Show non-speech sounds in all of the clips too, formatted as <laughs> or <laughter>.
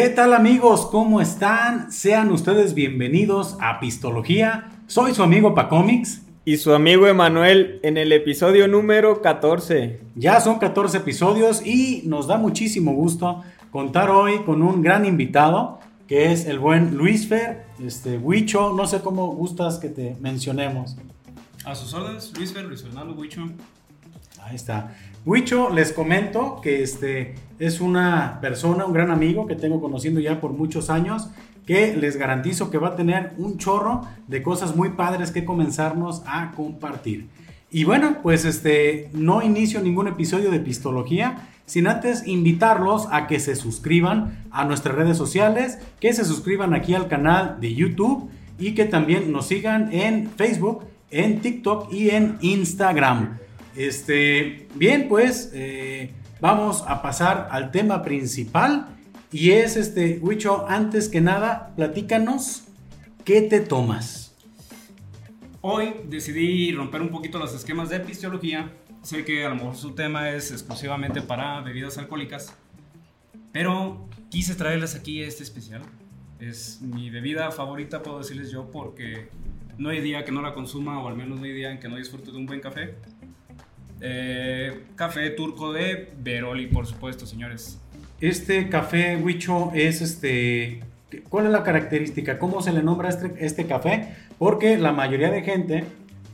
¿Qué tal amigos? ¿Cómo están? Sean ustedes bienvenidos a Pistología. Soy su amigo Pacomics. Y su amigo Emanuel en el episodio número 14. Ya son 14 episodios y nos da muchísimo gusto contar hoy con un gran invitado que es el buen Luis Fer, este Huicho, no sé cómo gustas que te mencionemos. A sus órdenes, Luis Fer, Luis Fernando Huicho. Ahí está. Huicho, les comento que este es una persona, un gran amigo que tengo conociendo ya por muchos años, que les garantizo que va a tener un chorro de cosas muy padres que comenzarnos a compartir. Y bueno, pues este no inicio ningún episodio de Pistología sin antes invitarlos a que se suscriban a nuestras redes sociales, que se suscriban aquí al canal de YouTube y que también nos sigan en Facebook, en TikTok y en Instagram. Este, bien, pues eh, vamos a pasar al tema principal y es este, Huicho, antes que nada, platícanos, ¿qué te tomas? Hoy decidí romper un poquito los esquemas de epistología. Sé que a lo mejor su tema es exclusivamente para bebidas alcohólicas, pero quise traerles aquí este especial. Es mi bebida favorita, puedo decirles yo, porque no hay día que no la consuma, o al menos no hay día en que no disfrute de un buen café. Eh, café turco de Veroli, por supuesto, señores. Este café Huicho es este. ¿Cuál es la característica? ¿Cómo se le nombra este, este café? Porque la mayoría de gente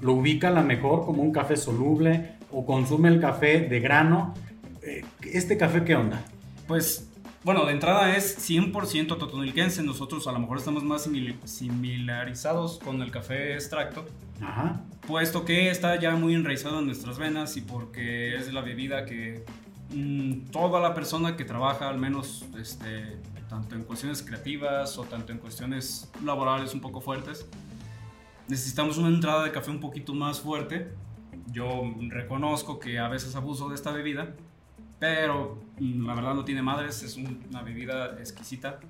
lo ubica a lo mejor como un café soluble o consume el café de grano. Eh, ¿Este café qué onda? Pues, bueno, de entrada es 100% totonilquense. Nosotros a lo mejor estamos más simil- similarizados con el café extracto. Ajá. Puesto que está ya muy enraizado en nuestras venas y porque es la bebida que mm, toda la persona que trabaja, al menos este, tanto en cuestiones creativas o tanto en cuestiones laborales un poco fuertes, necesitamos una entrada de café un poquito más fuerte. Yo reconozco que a veces abuso de esta bebida, pero mm, la verdad no tiene madres, es un- una bebida exquisita.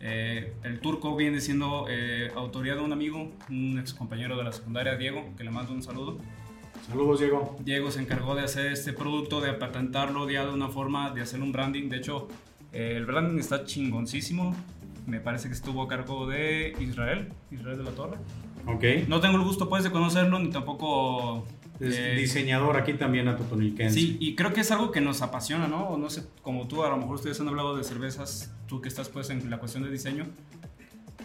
Eh, el turco viene siendo eh, autoría de un amigo, un ex compañero de la secundaria, Diego, que le mando un saludo. Saludos, Diego. Diego se encargó de hacer este producto, de patentarlo ya de una forma, de hacer un branding. De hecho, eh, el branding está chingoncísimo. Me parece que estuvo a cargo de Israel, Israel de la Torre. Ok. No tengo el gusto pues de conocerlo, ni tampoco... Es eh, diseñador aquí también a Totonilquense. Sí, y creo que es algo que nos apasiona, ¿no? O no sé, como tú, a lo mejor ustedes han hablado de cervezas, tú que estás pues en la cuestión de diseño,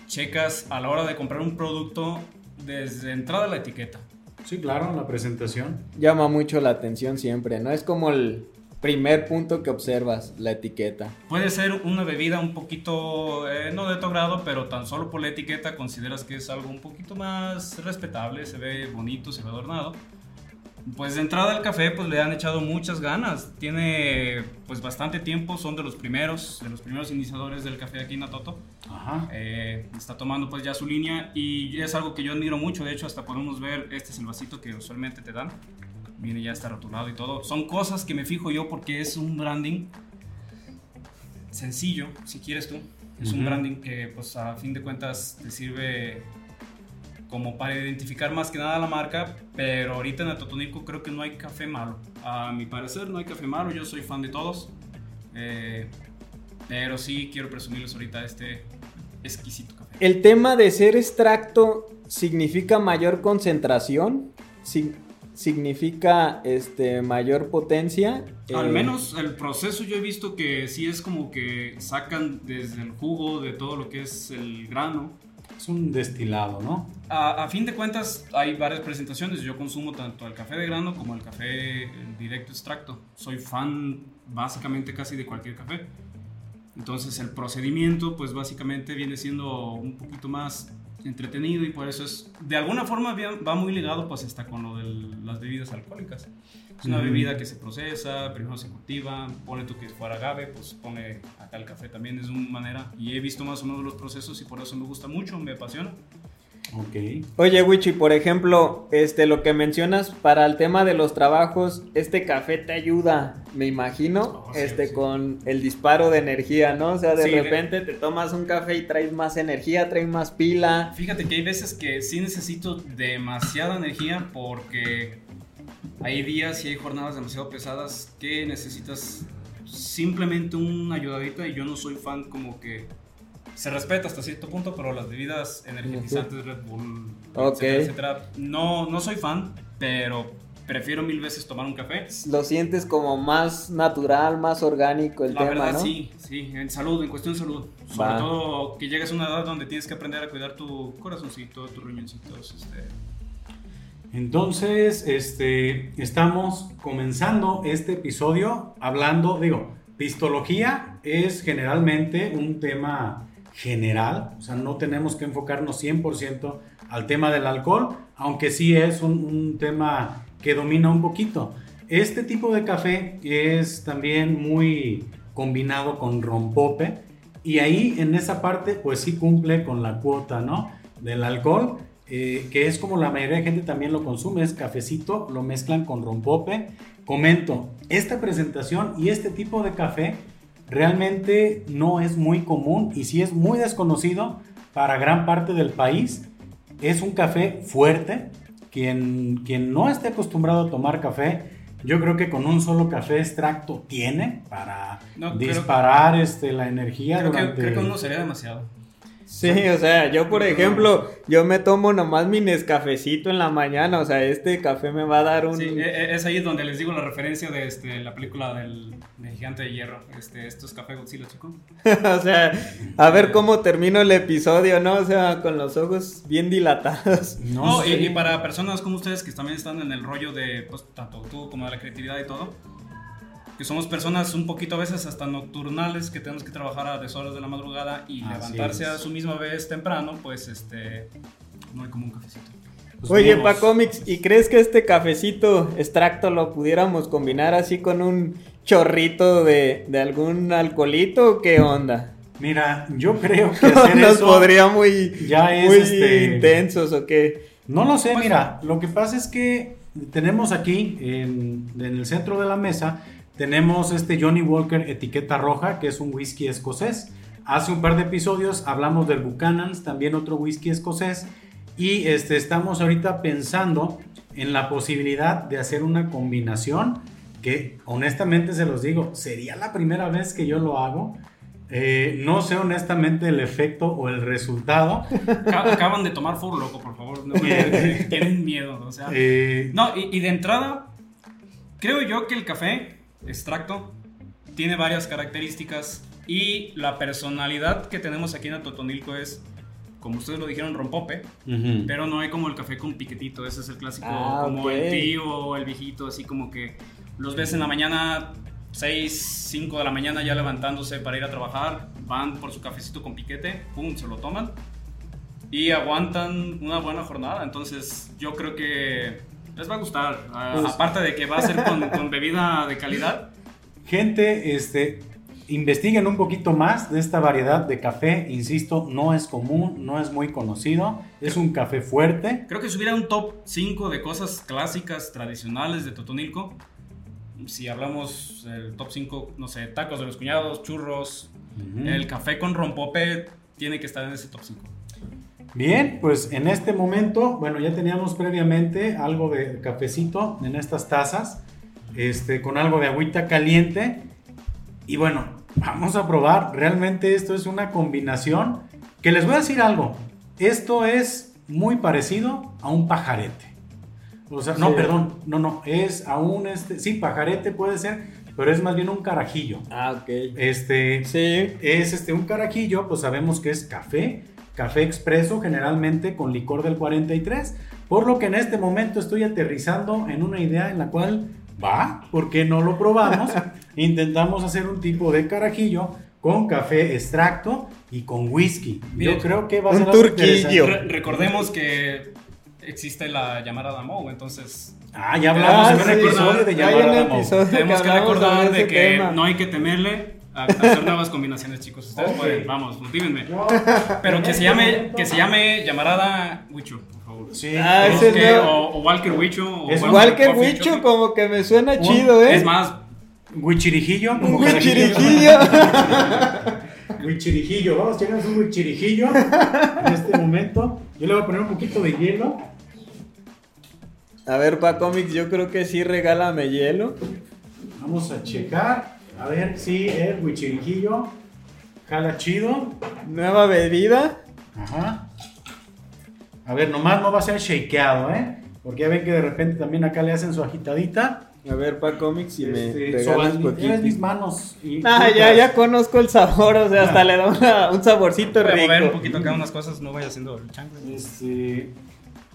checas a la hora de comprar un producto desde entrada la etiqueta. Sí, claro, la presentación. Llama mucho la atención siempre, ¿no? Es como el primer punto que observas, la etiqueta. Puede ser una bebida un poquito, eh, no de tu grado, pero tan solo por la etiqueta consideras que es algo un poquito más respetable, se ve bonito, se ve adornado. Pues de entrada al café pues le han echado muchas ganas, tiene pues bastante tiempo, son de los primeros, de los primeros iniciadores del café aquí en Atoto. Ajá. Eh, está tomando pues ya su línea y es algo que yo admiro mucho, de hecho hasta podemos ver, este es el vasito que usualmente te dan, viene ya está rotulado y todo, son cosas que me fijo yo porque es un branding sencillo, si quieres tú, es un branding que pues a fin de cuentas te sirve como para identificar más que nada la marca, pero ahorita en Atotonico creo que no hay café malo, a mi parecer no hay café malo, yo soy fan de todos, eh, pero sí quiero presumirles ahorita este exquisito café. El tema de ser extracto significa mayor concentración, Si- significa este, mayor potencia. Al Eh, menos el proceso yo he visto que sí es como que sacan desde el jugo de todo lo que es el grano. Es un destilado, ¿no? A, a fin de cuentas hay varias presentaciones. Yo consumo tanto el café de grano como el café el directo extracto. Soy fan básicamente casi de cualquier café. Entonces el procedimiento pues básicamente viene siendo un poquito más entretenido y por eso es de alguna forma va muy ligado pues hasta con lo de las bebidas alcohólicas. Es una Ujú. bebida que se procesa, primero se cultiva, pone tú que fuera agave, pues pone acá el café también es una manera y he visto más o menos los procesos y por eso me gusta mucho, me apasiona. Ok. Oye, Wichi, por ejemplo, este, lo que mencionas para el tema de los trabajos, este café te ayuda, me imagino, Oh, sí, este, sí. con el disparo de energía, ¿no? O sea, de Sí, de- repente te tomas un café y traes más energía, traes más pila. Fíjate que hay veces que sí necesito demasiada energía porque hay días y hay jornadas demasiado pesadas que necesitas simplemente una ayudadita y yo no soy fan como que se respeta hasta cierto punto, pero las bebidas energetizantes, Red Bull, Ok. etcétera, etcétera, no, no soy fan, pero prefiero mil veces tomar un café. Lo sientes como más natural, más orgánico el La tema, verdad, ¿no? sí, sí, en salud, en cuestión de salud. Sobre Va. todo que llegues a una edad donde tienes que aprender a cuidar tu corazoncito, tus riñoncitos. Este. Entonces, este, estamos comenzando este episodio hablando, digo, pistología es generalmente un tema general, o sea, no tenemos que enfocarnos 100% al tema del alcohol, aunque sí es un, un tema que domina un poquito. Este tipo de café es también muy combinado con rompope y ahí en esa parte pues sí cumple con la cuota, ¿no? Del alcohol eh, que es como la mayoría de gente también lo consume, es cafecito, lo mezclan con rompope. Comento, esta presentación y este tipo de café realmente no es muy común y sí es muy desconocido para gran parte del país. Es un café fuerte. Quien, quien no esté acostumbrado a tomar café, yo creo que con un solo café extracto tiene para No, disparar este, la energía Creo, que, creo que uno sería demasiado. Sí, o sea, yo por ejemplo, yo me tomo nomás mi Nescafecito en la mañana, o sea, este café me va a dar un... Sí, e- e- es ahí donde les digo la referencia de este, la película del, del gigante de hierro. Este, esto es Café Godzilla, chico. <laughs> o sea, a ver cómo termino el episodio, ¿no? O sea, con los ojos bien dilatados. No No, y, y para personas como ustedes que también están en el rollo de, pues, tanto tú como de la creatividad y todo, que somos personas un poquito a veces hasta nocturnales, que tenemos que trabajar a deshoras de la madrugada y Así levantarse es. a su misma vez temprano, pues, este, no hay como un cafecito. Pues Oye, vamos. pa Comics, ¿y crees que este cafecito extracto lo pudiéramos combinar así con un chorrito de, de algún alcoholito o qué onda? Mira, yo creo <laughs> que hacer Nos eso podría muy, ya es, muy este, intensos o qué. No lo sé, Pues- mira, lo que pasa es que tenemos aquí en, en el centro de la mesa tenemos este Johnny Walker etiqueta roja, que es un whisky escocés. Hace un par de episodios hablamos del Buchanan's, también otro whisky escocés, y este, estamos ahorita pensando en la posibilidad de hacer una combinación que honestamente se los digo, sería la primera vez que yo lo hago. Eh, no sé honestamente el efecto o el resultado. Ac- Acaban de tomar Four Loco, por favor. No, tienen <laughs> miedo, o sea. Eh, No, y, y de entrada, creo yo que el café extracto tiene varias características y la personalidad que tenemos aquí en Atotonilco es, como ustedes lo dijeron, rompope, pero no hay como el café con piquetito, ese es el clásico, Ah, como ok. el tío o el viejito, así como que los ves en la mañana, 6, 5 de la mañana ya levantándose para ir a trabajar, van por su cafecito con piquete, pum, se lo toman y aguantan una buena jornada, entonces yo creo que les va a gustar, A- Pues- aparte de que va a ser con, con bebida de calidad. Gente, este, investiguen un poquito más de esta variedad de café. Insisto, no es común, no es muy conocido. Es un café fuerte. Creo que si hubiera un top 5 de cosas clásicas, tradicionales de Totonilco, si hablamos del top 5, no sé, tacos de los cuñados, churros, el café con rompope tiene que estar en ese top 5. Bien, pues en este momento, bueno, ya teníamos previamente algo de cafecito en estas tazas, este, con algo de agüita caliente. Y bueno, vamos a probar. Realmente esto es una combinación que les voy a decir algo. Esto es muy parecido a un pajarete. O sea, no, Sí. perdón, no, no, es a un, este, sí, pajarete puede ser, pero es más bien un carajillo. Ah, ok. Este, Sí. es este un carajillo, pues sabemos que es café, café expreso generalmente con licor del 43, por lo que en este momento estoy aterrizando en una idea en la cual va, ¿por qué no lo probamos? <laughs> Intentamos hacer un tipo de carajillo con café extracto y con whisky. Bien. Yo creo que va a Un ser algo turquillo. Re- recordemos que existe la llamada Mou, entonces Ah, ya hablamos Ah, en un sí, episodio de llamar un a episodio. tenemos que recordar de que tema. no hay que temerle a, a hacer nuevas combinaciones, chicos. Ustedes pueden, vamos, motívenme. Pero que se llame, que se llame llamarada Huicho, por favor. Sí, Ah, es ese Que- no. o, o Walker Huicho. o Es Igual que Coffee Wicho, Chocolate. como que me suena Un- chido, ¿eh? Es más, Huichirijillo, como Un carajillo. <laughs> huichirijillo. Vamos, chécanos un huichirijillo en este momento. Yo le voy a poner un poquito de hielo. A ver, pa Comics, yo creo que sí, regálame hielo. Vamos a checar. A ver, sí, el huichirijillo. Jala chido. Nueva bebida. Ajá. A ver, nomás no va a ser shakeado, ¿eh? Porque ya ven que de repente también acá le hacen su agitadita. A ver, pa cómics y me Este, regalas poquito. mis manos. Y Ah, ya, ya conozco el sabor, o sea, hasta le da una- un saborcito Voy a mover un rico. poquito acá unas cosas, no vaya haciendo el chango. Este,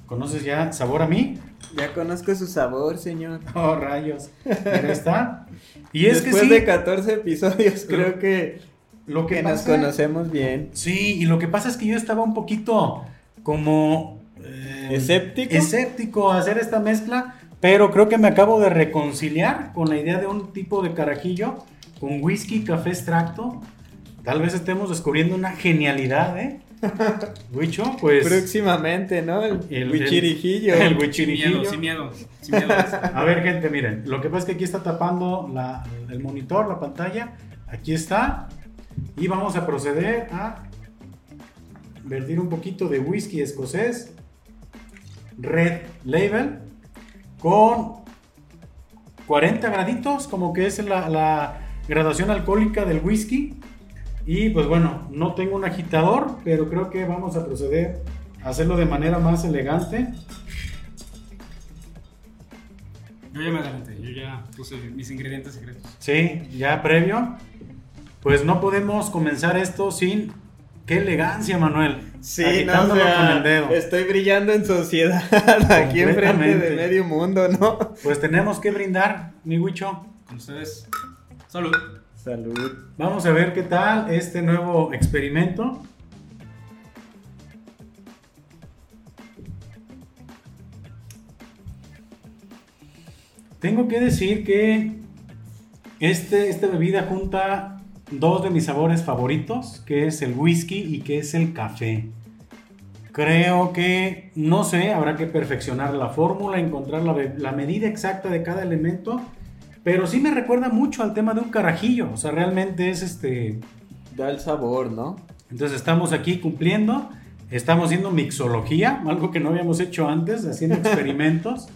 ¿Conoces ya sabor a mí? Ya conozco su sabor, señor. <laughs> Oh, rayos. Mira, está. Y es Después que sí, de 14 episodios, creo que, lo que, que nos conocemos bien. Sí, y lo que pasa es que yo estaba un poquito como... eh, ¿Escéptico? Escéptico a hacer esta mezcla, pero creo que me acabo de reconciliar con la idea de un tipo de carajillo con whisky, café extracto. Tal vez estemos descubriendo una genialidad, ¿eh? Huicho, pues... Próximamente, ¿no? El, el- huichirijillo. El Sin huichirijillo. miedo, sin miedo, sin miedo. A ver, gente, miren, lo que pasa es que aquí está tapando la- el monitor, la pantalla. Aquí está. Y vamos a proceder a vertir un poquito de whisky escocés Red Label con 40 graditos, como que es la, la graduación alcohólica del whisky. Y pues bueno, no tengo un agitador, pero creo que vamos a proceder a hacerlo de manera más elegante. Yo ya me adelanté, yo ya puse mis ingredientes secretos. Sí, ya previo. Pues no podemos comenzar esto sin. ¡Qué elegancia, Manuel! Sí, no, o Agitándolo sea, con el dedo. estoy brillando en sociedad <laughs> aquí enfrente de medio mundo, ¿no? Pues tenemos que brindar, mi Huicho. Con ustedes, salud. Salud. Vamos a ver qué tal este nuevo experimento. Tengo que decir que este, esta bebida junta dos de mis sabores favoritos, que es el whisky y que es el café. Creo que, no sé, habrá que perfeccionar la fórmula, encontrar la, medida exacta de cada elemento, pero sí me recuerda mucho al tema de un carajillo, o sea, realmente es este... Da el sabor, ¿no? Entonces estamos aquí cumpliendo, estamos haciendo mixología, algo que no habíamos hecho antes, haciendo <laughs> experimentos.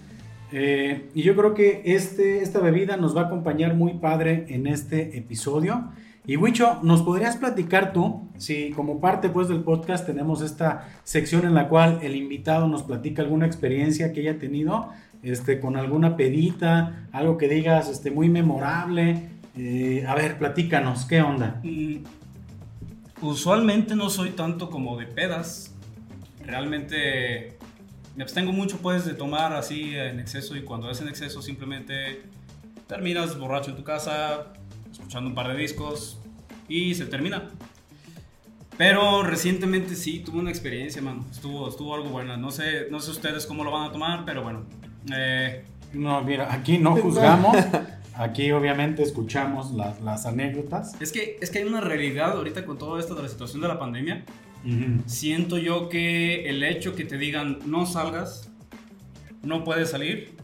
Eh, y yo creo que este, esta bebida nos va a acompañar muy padre en este episodio. Y Wicho, ¿nos podrías platicar tú, si como parte pues del podcast tenemos esta sección en la cual el invitado nos platica alguna experiencia que haya tenido, este, con alguna pedita, algo que digas este, muy memorable? Eh, a ver, platícanos, ¿qué onda? Mm, usualmente no soy tanto como de pedas. Realmente me abstengo mucho pues de tomar así en exceso y cuando es en exceso simplemente terminas borracho en tu casa, escuchando un par de discos y se termina. Pero recientemente sí tuve una experiencia, mano. Estuvo, estuvo algo buena. No sé, no sé ustedes cómo lo van a tomar, pero bueno. Eh, No, mira, aquí no <laughs> juzgamos, aquí obviamente escuchamos las, las anécdotas. es, que, es que hay una realidad ahorita con todo esto de la situación de la pandemia. Siento yo que el hecho que te digan no salgas, no puedes salir,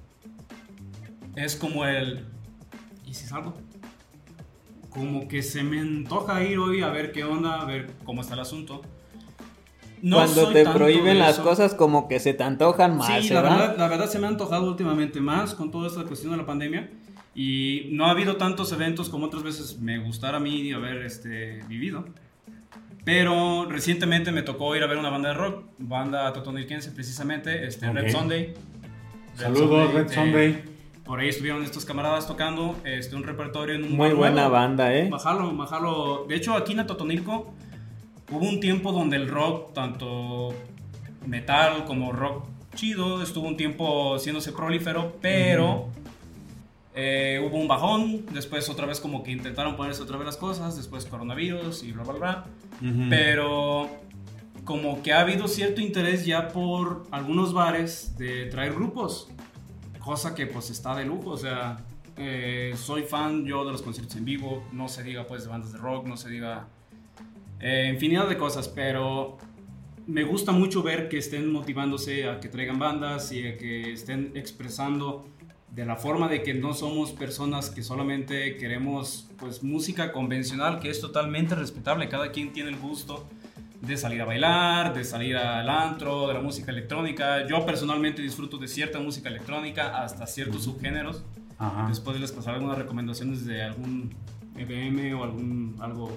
es como el... ¿Y si salgo? Como que se me antoja ir hoy a ver qué onda, a ver cómo está el asunto. No Cuando te prohíben las cosas como que se te antojan más, Sí, la ¿verdad? verdad, la verdad se me ha antojado últimamente más con toda esta cuestión de la pandemia y no ha habido tantos eventos como otras veces me gustara a mí haber este, vivido. Pero recientemente me tocó ir a ver una banda de rock, banda totonilquense precisamente, este, Ok. Red Sunday. Saludos, Red eh, Sunday. por ahí estuvieron estos camaradas tocando este, un repertorio en un Muy buena nuevo. banda, ¿eh? Majalo, Majalo. De hecho, aquí en Atotonilco hubo un tiempo donde el rock, tanto metal como rock chido, estuvo un tiempo haciéndose prolífero, pero eh, hubo un bajón. Después, otra vez, como que intentaron ponerse otra vez las cosas. Después, coronavirus y bla, bla, bla. Ujú. Pero como que ha habido cierto interés ya por algunos bares de traer grupos, cosa que pues está de lujo, o sea, eh, soy fan yo de los conciertos en vivo, no se diga pues de bandas de rock, no se diga eh, infinidad de cosas, pero me gusta mucho ver que estén motivándose a que traigan bandas y a que estén expresando de la forma de que no somos personas que solamente queremos pues música convencional, que es totalmente respetable, cada quien tiene el gusto de salir a bailar, de salir al antro, de la música electrónica. Yo personalmente disfruto de cierta música electrónica hasta ciertos subgéneros. Ajá. Después les pasaré algunas recomendaciones de algún EBM o algún, algo,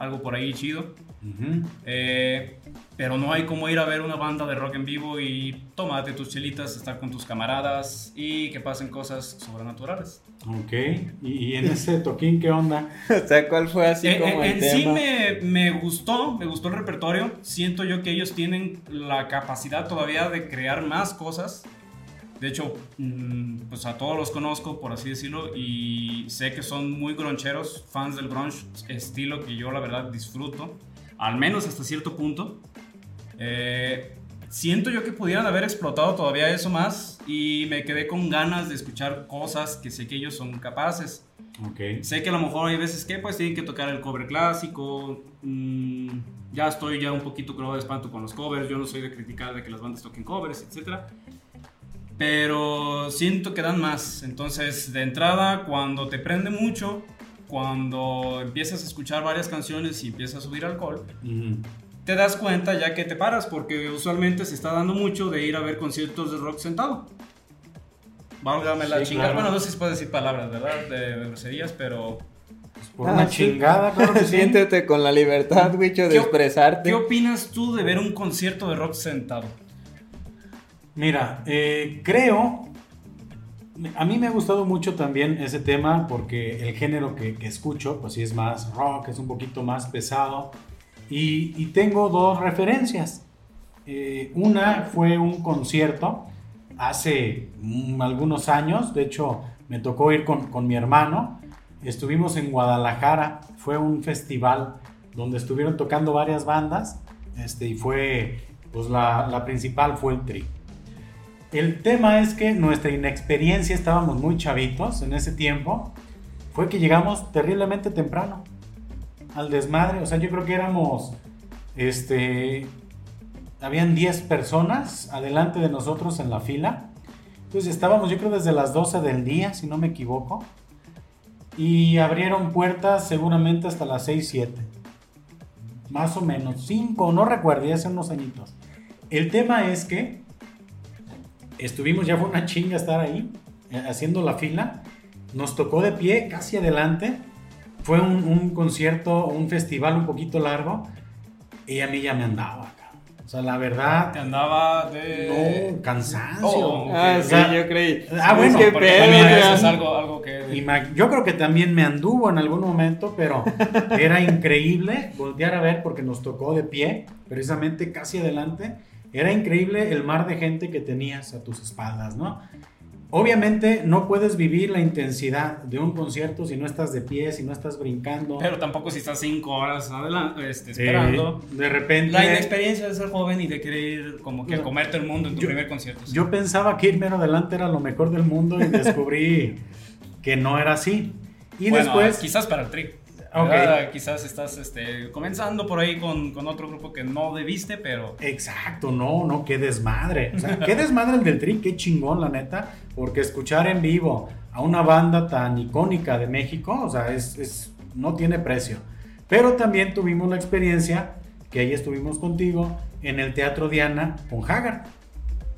algo por ahí chido. Ujú. Eh, pero no hay como ir a ver una banda de rock en vivo y tomarte tus chelitas, estar con tus camaradas y que pasen cosas sobrenaturales. Ok. ¿Y, y en ese toquín qué onda? <laughs> O sea, ¿cuál fue así Eh, como eh, el en sí tema? me, me gustó, me gustó el repertorio. Siento yo que ellos tienen la capacidad todavía de crear más cosas. De hecho, mm, pues a todos los conozco, por así decirlo, y sé que son muy groncheros, fans del grunge, estilo que yo la verdad disfruto, al menos hasta cierto punto. Eh, siento yo que pudieran haber explotado todavía eso más y me quedé con ganas de escuchar cosas que sé que ellos son capaces. Ok. Sé que a lo mejor hay veces que pues tienen que tocar el cover clásico. mm, ya estoy ya un poquito creo de espanto con los covers. Yo no soy de criticar de que las bandas toquen covers, etc. Pero siento que dan más. Entonces, de entrada, cuando te prende mucho, cuando empiezas a escuchar varias canciones y empiezas a subir alcohol, Ujú. te das cuenta ya que te paras, porque usualmente se está dando mucho de ir a ver conciertos de rock sentado. Válgame la Sí, chingada. claro. Bueno, no sé si puedo decir palabras, ¿verdad? De, de groserías, pero. Pues por Ah, una sí. chingada, claro que sí. Siéntete con la libertad, Wicho, de ¿Qué- expresarte. ¿Qué opinas tú de ver un concierto de rock sentado? Mira, eh, creo, a mí me ha gustado mucho también ese tema porque el género que, que escucho, pues sí es más rock, es un poquito más pesado. Y, y tengo dos referencias. Eh, una fue un concierto hace mm, algunos años, de hecho me tocó ir con, con mi hermano. Estuvimos en Guadalajara, fue un festival donde estuvieron tocando varias bandas este, y fue, pues la, la principal fue el Tri. El tema es que nuestra inexperiencia, estábamos muy chavitos en ese tiempo, fue que llegamos terriblemente temprano al desmadre. O sea, yo creo que éramos, este, habían 10 personas adelante de nosotros en la fila. Entonces estábamos, yo creo, desde las 12 del día, si no me equivoco. Y abrieron puertas seguramente hasta las 6, 7. Más o menos, 5, no recuerdo, ya hace unos añitos. El tema es que estuvimos, ya fue una chinga estar ahí, eh, haciendo la fila. Nos tocó de pie, casi adelante. Fue un, un concierto, un festival un poquito largo. Y a mí ya me andaba. O sea, la verdad, Te andaba de. no, cansancio. Oh, Ah, ok. sí, O sea, yo creí. ah, bueno, Es que Porque pedo, también o eso sea, es algo, algo que. Y ma- yo creo que también me anduvo en algún momento, pero <laughs> era increíble voltear a ver porque nos tocó de pie, precisamente casi adelante. Era increíble el mar de gente que tenías a tus espaldas, ¿no? Obviamente no puedes vivir la intensidad de un concierto si no estás de pie, si no estás brincando. Pero tampoco si estás cinco horas adelante, este, Eh, esperando. de repente La inexperiencia de ser joven y de querer ir como que No. comerte el mundo en tu Yo- primer concierto. sí. yo pensaba que ir mero adelante era lo mejor del mundo y descubrí que no era así. Y bueno, después... quizás para el tri. Ok. ¿verdad? Quizás estás este, comenzando por ahí con, con otro grupo que no debiste, pero Exacto, no, no, qué desmadre. O sea, qué desmadre el del Tri, qué chingón, la neta. Porque escuchar en vivo a una banda tan icónica de México, o sea, es, es- no tiene precio. Pero también tuvimos la experiencia, que ahí estuvimos contigo, en el Teatro Diana con Haggard,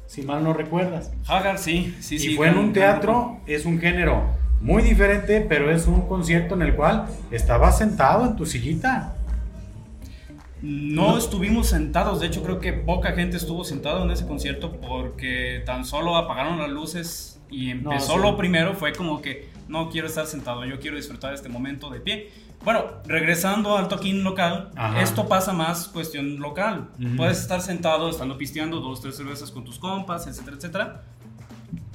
si mal no recuerdas. Hagar sí, sí, y sí. fue en un teatro, es un género muy diferente, pero es un concierto en el cual estabas sentado en tu sillita. No, No. estuvimos sentados, de hecho creo que poca gente estuvo sentado en ese concierto porque tan solo apagaron las luces y empezó sí. lo primero, fue como que no quiero estar sentado, yo quiero disfrutar este momento de pie. Bueno, regresando al toquín local, Ajá. esto pasa más cuestión local. Puedes estar sentado, estando pisteando dos, tres cervezas con tus compas, etcétera, etcétera.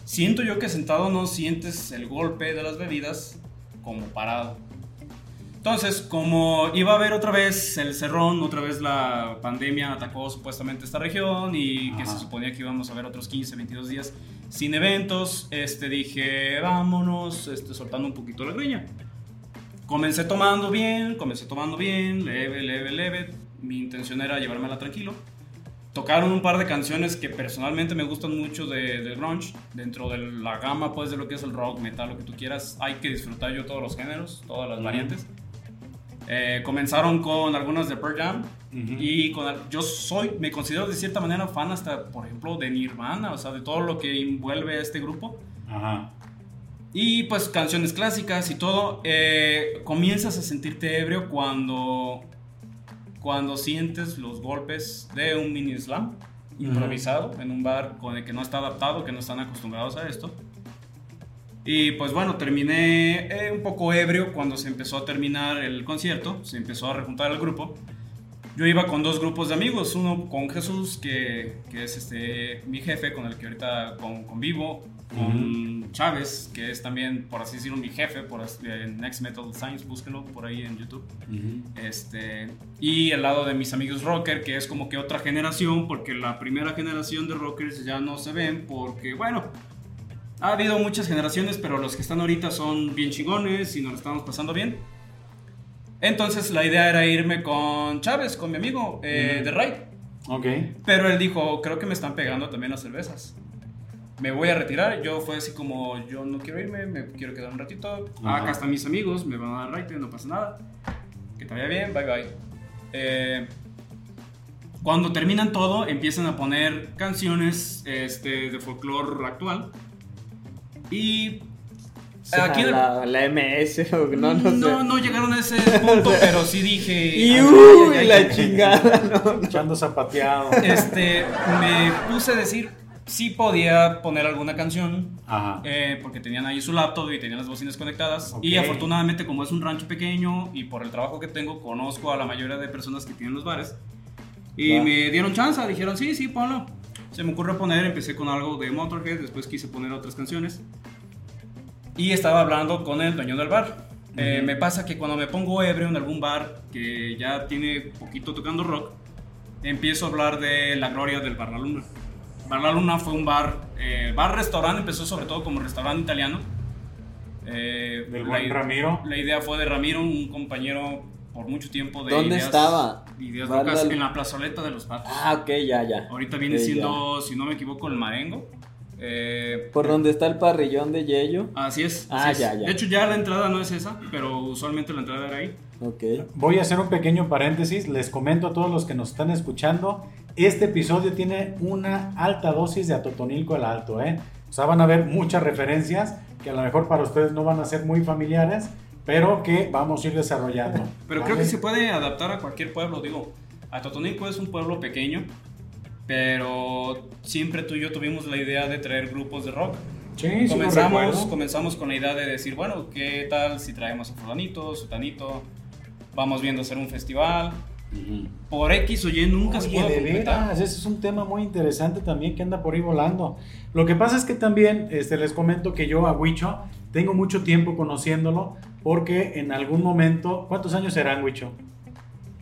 Siento yo que sentado no sientes el golpe de las bebidas como parado. Entonces, como iba a haber otra vez el cerrón, otra vez la pandemia atacó supuestamente esta región y que Ajá. se suponía que íbamos a ver otros 15, 22 días sin eventos, este, dije, vámonos, este, soltando un poquito la greña. Comencé tomando bien, comencé tomando bien, leve, leve, leve. Mi intención era llevármela tranquilo. Tocaron un par de canciones que personalmente me gustan mucho de, del grunge. Dentro de la gama, pues, de lo que es el rock, metal, lo que tú quieras. Hay que disfrutar yo todos los géneros, todas las variantes. Eh, comenzaron con algunas de Pearl Jam. Y con, yo soy, me considero de cierta manera fan hasta, por ejemplo, de Nirvana. O sea, de todo lo que envuelve a este grupo. Ajá. Y pues canciones clásicas y todo. Eh, comienzas a sentirte ebrio cuando, cuando sientes los golpes de un mini slam improvisado en un bar con el que no está adaptado, que no están acostumbrados a esto. Y pues bueno, terminé eh, un poco ebrio cuando se empezó a terminar el concierto, se empezó a rejuntar el grupo. Yo iba con dos grupos de amigos, uno con Jesús, que, que es este, mi jefe con el que ahorita con, convivo, con Chávez, que es también, por así decirlo, mi jefe, por en Next Metal Science, búsquenlo por ahí en YouTube. este, y al lado de mis amigos rocker, que es como que otra generación, porque la primera generación de rockers ya no se ven, porque bueno, ha habido muchas generaciones, pero los que están ahorita son bien chingones y nos lo estamos pasando bien. Entonces la idea era irme con Chávez, con mi amigo eh, de Raid. Ok. Pero él dijo, creo que me están pegando también las cervezas. Me voy a retirar. Yo fue así como, yo no quiero irme, me quiero quedar un ratito. Acá están mis amigos, me van a dar raid, no pasa nada. Que te vaya bien, bye bye. Eh, cuando terminan todo, empiezan a poner canciones este, de folclore actual. Y Aquí la, la, MS <laughs> o no, no, no, no llegaron a ese <laughs> punto, pero sí dije. Y uy, la chingada, no. Echando zapateado. Este, me puse a decir, sí podía poner alguna canción, eh, porque tenían ahí su laptop y tenían las bocinas conectadas. Y afortunadamente, como es un rancho pequeño y por el trabajo que tengo, conozco a la mayoría de personas que tienen los bares. Y me dieron chance, dijeron, sí, sí, ponlo. Se me ocurrió poner, empecé con algo de Motorhead, después quise poner otras canciones. Y estaba hablando con el dueño del bar. Eh, me pasa que cuando me pongo ebrio en algún bar que ya tiene poquito tocando rock, empiezo a hablar de la gloria del Bar La Luna. Bar La Luna fue un bar, eh, bar-restaurante, empezó sobre todo como restaurante italiano. Eh, del buen Ramiro. La idea fue de Ramiro, un compañero por mucho tiempo de ¿Dónde estaba? Ideas locas, en la plazoleta de los patos. Ah, ok, ya, ya. Ahorita viene siendo, si no me equivoco, el Marengo. Eh, Por donde está el parrillón de Yello. Así es. Ah, ya, ya. De hecho, ya la entrada no es esa, pero usualmente la entrada era ahí. Ok. Voy a hacer un pequeño paréntesis. Les comento a todos los que nos están escuchando. Este episodio tiene una alta dosis de atotonilco el alto, ¿eh? O sea, van a ver muchas referencias que a lo mejor para ustedes no van a ser muy familiares, pero que vamos a ir desarrollando. <laughs> Pero creo que se puede adaptar a cualquier pueblo. Digo, Atotonilco es un pueblo pequeño pero siempre tú y yo tuvimos la idea de traer grupos de rock. Sí, comenzamos, comenzamos con la idea de decir, bueno, ¿qué tal si traemos a fulanito, sutanito? Vamos viendo hacer un festival. Por X o Y nunca se puede de ese es un tema muy interesante también que anda por ahí volando. Lo que pasa es que también este, les comento que yo a Huicho tengo mucho tiempo conociéndolo porque en algún momento, ¿cuántos años serán Huicho?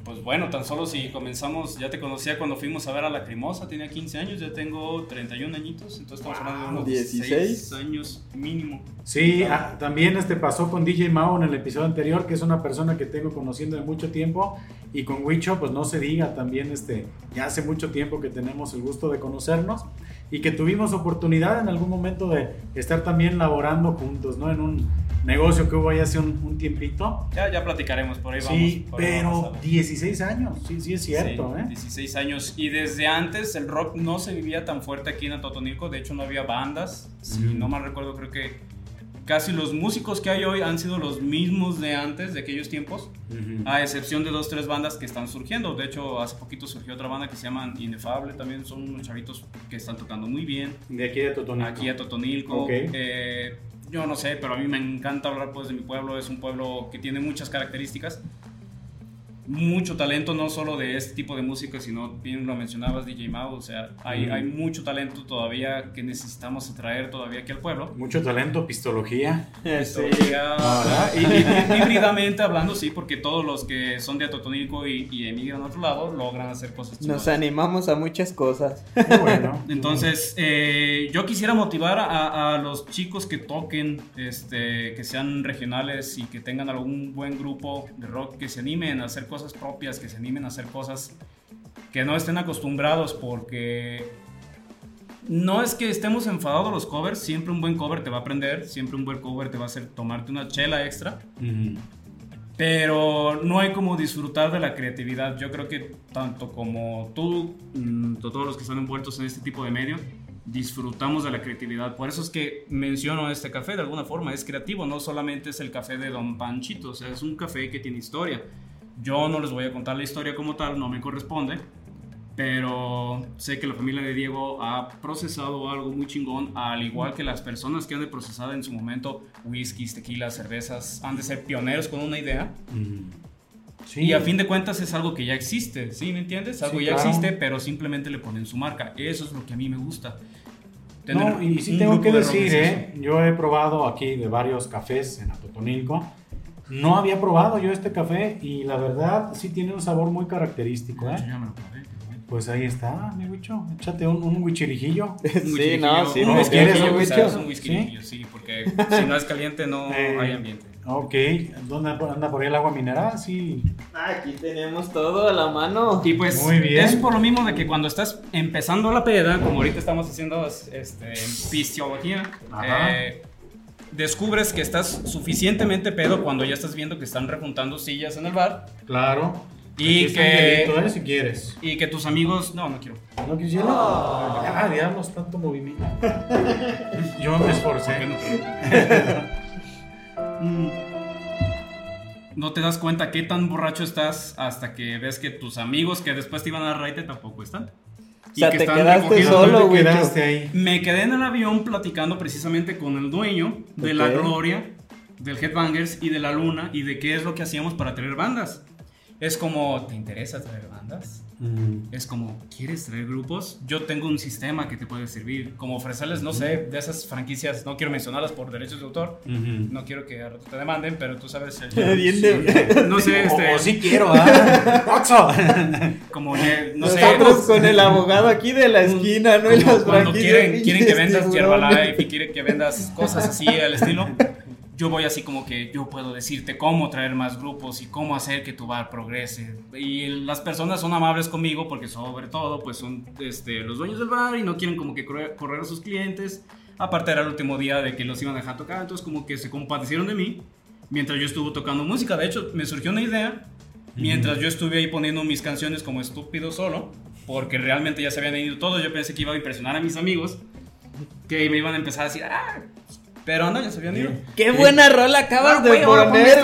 Pues bueno, tan solo si comenzamos, ya te conocía cuando fuimos a ver a la Crimosa, tenía 15 años, ya tengo 31 añitos, entonces estamos hablando de unos 16 años mínimo. Sí, ah, también este pasó con DJ Mao en el episodio anterior, que es una persona que tengo conociendo de mucho tiempo, y con Wicho, pues no se diga también, este, ya hace mucho tiempo que tenemos el gusto de conocernos y que tuvimos oportunidad en algún momento de estar también laborando juntos, ¿no? En un negocio que hubo ahí hace un, tiempito. Ya, ya platicaremos, por ahí vamos. Sí, pero 16 años, sí, sí es cierto, ¿eh? 16 años. Y desde antes el rock no se vivía tan fuerte aquí en Atotonilco, de hecho no había bandas, si no mal recuerdo creo que casi los músicos que hay hoy han sido los mismos de antes, de aquellos tiempos, a excepción de dos, tres bandas que están surgiendo. De hecho, hace poquito surgió otra banda que se llama Inefable, también son unos chavitos que están tocando muy bien. De aquí a Totonilco. Aquí a Totonilco. Eh, yo no sé, pero a mí me encanta hablar pues de mi pueblo, es un pueblo que tiene muchas características mucho talento, no solo de este tipo de música, sino bien lo mencionabas, DJ Mao, o sea, hay, hay mucho talento todavía que necesitamos atraer todavía aquí al pueblo. Mucho talento, pistología. <laughs> Pistología, y, y, híbridamente hablando, sí, porque todos los que son de Atotonilco y, y, emigran a otro lado logran hacer cosas Nos animamos a muchas cosas. bueno. <laughs> Entonces, eh, yo quisiera motivar a, a, los chicos que toquen, este, que sean regionales y que tengan algún buen grupo de rock, que se animen a hacer cosas cosas propias, que se animen a hacer cosas que no estén acostumbrados porque no es que estemos enfadados los covers, siempre un buen cover te va a aprender, siempre un buen cover te va a hacer tomarte una chela extra. Pero no hay como disfrutar de la creatividad. Yo creo que tanto como tú, mm, todos los que están envueltos en este tipo de medio, disfrutamos de la creatividad. Por eso es que menciono este café de alguna forma, es creativo, no solamente es el café de Don Panchito, o sea, es un café que tiene historia. Yo no les voy a contar la historia como tal, no me corresponde, pero sé que la familia de Diego ha procesado algo muy chingón, al igual que las personas que han de procesar en su momento whiskies, tequilas, cervezas, han de ser pioneros con una idea. Sí. Y a fin de cuentas es algo que ya existe, ¿sí? ¿Me entiendes? Algo Sí, ya claro. existe, pero simplemente le ponen su marca. Eso es lo que a mí me gusta. No, y sí tengo que de decir, robles ¿eh? yo he probado aquí de varios cafés en Atotonilco. No había probado yo este café y la verdad sí tiene un sabor muy característico, Yo ¿eh? ya me lo probé, pero bueno. Pues ahí está, mi bicho. Échate un, un huichirijillo. Un <laughs> Sí, no, whisky sí, un no, whisky ¿quieres rillo, un whisky? ¿Sí? porque si no es caliente no <laughs> Eh, hay ambiente. Ok, ¿dónde anda por ahí el agua mineral? Sí. Aquí tenemos todo a la mano. Y pues Muy bien. es por lo mismo de que cuando estás empezando la peda, como ahorita estamos haciendo este, pistiología, Ajá. eh, descubres que estás suficientemente pedo cuando ya estás viendo que están rejuntando sillas en el bar Claro. Y que- ¿eh? Si quieres. y que tus amigos... No, no quiero. ¿No quisiera? Ah, diablos, tanto movimiento. <laughs> Yo me esforcé. <laughs> Mm. No te das cuenta qué tan borracho estás hasta que ves que tus amigos que después te iban a dar raite tampoco están. O sea, que te están quedaste solo, ¿Dónde güey. quedaste ahí? Me quedé en el avión platicando precisamente con el dueño de la. Gloria, del Headbangers y de la Luna y de qué es lo que hacíamos para traer bandas. Es como, ¿te interesa traer bandas? Mm, Es como, ¿quieres traer grupos? Yo tengo un sistema que te puede servir, como ofrecerles, no sé, de esas franquicias, no quiero mencionarlas por derechos de autor, ujú. no quiero que te demanden, pero tú sabes, <laughs> el- Bien de- <laughs> no sé, este, O, o sí quiero, ¿ah? <laughs> Como, eh, no sé, Nosotros con el abogado aquí de la esquina, ¿no? Y las cuando quieren, quieren que vendas. Herbalife y quieren que vendas cosas así al estilo. Yo voy así como que yo puedo decirte cómo traer más grupos y cómo hacer que tu bar progrese. Y las personas son amables conmigo porque sobre todo pues son este, los dueños del bar y no quieren como que correr, a sus clientes. Aparte era el último día de que los iban a dejar tocar, entonces como que se compadecieron de mí mientras yo estuve tocando música. De hecho, me surgió una idea mientras yo estuve ahí poniendo mis canciones como estúpido solo, porque realmente ya se habían ido todos. Yo pensé que iba a impresionar a mis amigos, que me iban a empezar a decir, ah, pero no, ya se habían ido. Qué buena rola acabas Ah, de poner,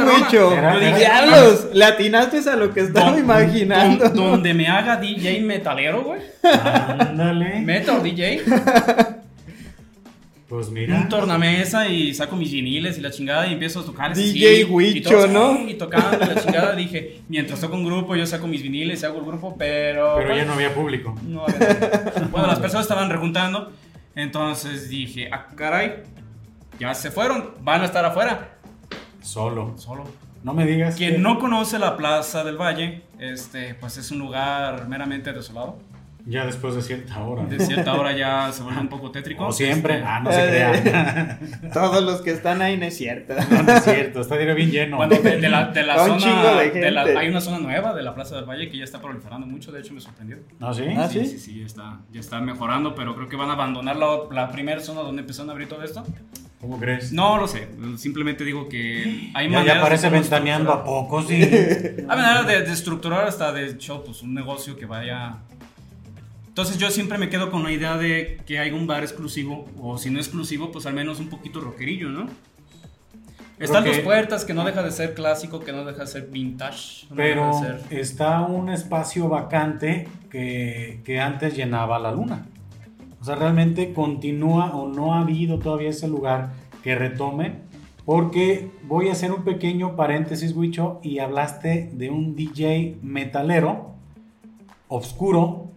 dije, diablos, le atinaste a lo que estaba Don- imaginando. don- donde me haga DJ metalero, güey. Ándale. Metal DJ. <laughs> Pues mira. Un tornamesa y saco mis viniles y la chingada y empiezo a tocar DJ Huicho, ¿no? Y tocando la chingada dije, mientras toco un grupo yo saco mis viniles y hago el grupo, pero... Pero ya no había público. No había. Bueno, las personas estaban rejuntando. Entonces dije, ah, caray, ya se fueron, van a estar afuera. Solo. Solo. No me digas. Quien que- no conoce la Plaza del Valle, este, pues es un lugar meramente desolado. Ya después de cierta hora. De cierta hora ya <laughs> se vuelve un poco tétrico. Como siempre. Este, Ah, no se crea. <laughs> Todos los que están ahí no es cierto. No, no es cierto. Está bien lleno. Bueno, de, de la, de la <laughs> Un chingo zona. de de la- hay una zona nueva de la Plaza del Valle que ya está proliferando mucho. De hecho, me sorprendió. ¿No, sí? Ah, Sí, ¿sí? sí, sí, ya está, ya está mejorando, pero creo que van a abandonar la, la primera zona donde empezaron a abrir todo esto. ¿Cómo crees? No lo sé, simplemente digo que hay Ya, maneras ya parece ventaneando a estructurar- poco, sí. <laughs> Hay maneras de, de estructurar hasta de hecho pues un negocio que vaya. Entonces yo siempre me quedo con la idea de que hay un bar exclusivo, o si no exclusivo, pues al menos un poquito rockerillo, ¿no? Están Creo dos puertas, que no deja de ser clásico, que no deja de ser vintage. no Pero deja de ser- está un espacio vacante que, que antes llenaba la luna. O sea, realmente continúa o no ha habido todavía ese lugar que retome. Porque voy a hacer un pequeño paréntesis, Wicho, y hablaste de un DJ metalero, oscuro,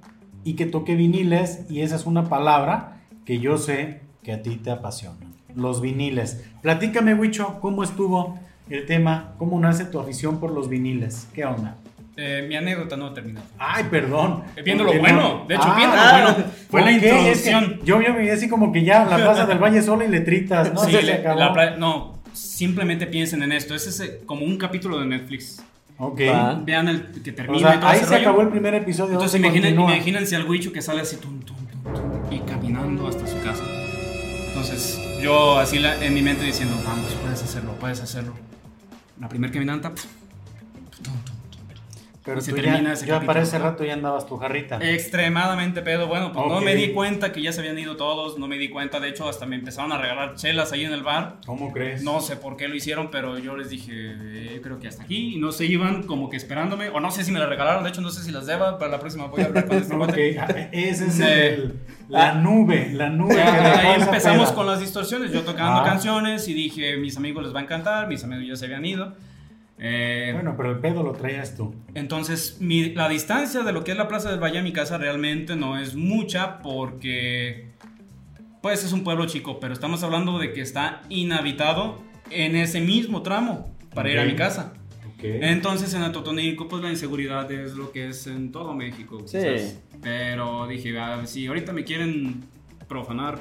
y que toque viniles, y esa es una palabra que yo sé que a ti te apasiona. Los viniles. Platícame, Wicho, ¿cómo estuvo el tema? ¿Cómo nace tu afición por los viniles? ¿Qué onda? Eh, mi anécdota no ha terminado. Ay, perdón. Viendo lo bueno, de hecho, viendo lo ah, bueno. Fue la ok, es que introducción. yo, yo me veía así como que ya la plaza del Valle sola y letritas, ¿no? Sí, Se le- acabó. la pla- no, simplemente piensen en esto. Es ese- como un capítulo de Netflix. Ok. Va. Vean el que O termina sea, y todo ahí se rollo. acabó el primer episodio. Entonces ¿dónde imaginen, imagínense al Wicho que sale así tum, tum, tum, tum, y caminando hasta su casa. Entonces yo así la- en mi mente diciendo, vamos, puedes hacerlo, puedes hacerlo. La primer caminanta, pf, tum, tum, tum. Pero y se tú termina ya, ese ya capítulo. para ese rato ya andabas tu jarrita. Extremadamente pedo. Bueno, pues no Ok. me di cuenta que ya se habían ido todos. No me di cuenta. De hecho, hasta me empezaron a regalar chelas ahí en el bar. ¿Cómo crees? No sé por qué lo hicieron, pero yo les dije, eh, creo que hasta aquí. Y no se iban como que esperándome. O no sé si me las regalaron. De hecho, no sé si las deba. Para la próxima voy a hablar con <laughs> este Ok, cuate. ah, ese es Eh, el, la nube, la nube. Ya, ahí empezamos peda. con las distorsiones. Yo tocando Ah. canciones y dije, mis amigos les va a encantar. Mis amigos ya se habían ido. Eh, Bueno, pero el pedo lo traías tú. Entonces, mi- la distancia de lo que es la Plaza del Valle a mi casa realmente no es mucha porque, pues es un pueblo chico, pero estamos hablando de que está inhabitado en ese mismo tramo para ir a mi casa. Ok. Entonces, en Atotonilco, pues la inseguridad es lo que es en todo México. Sí. quizás. Pero dije, ah, si ahorita me quieren profanar.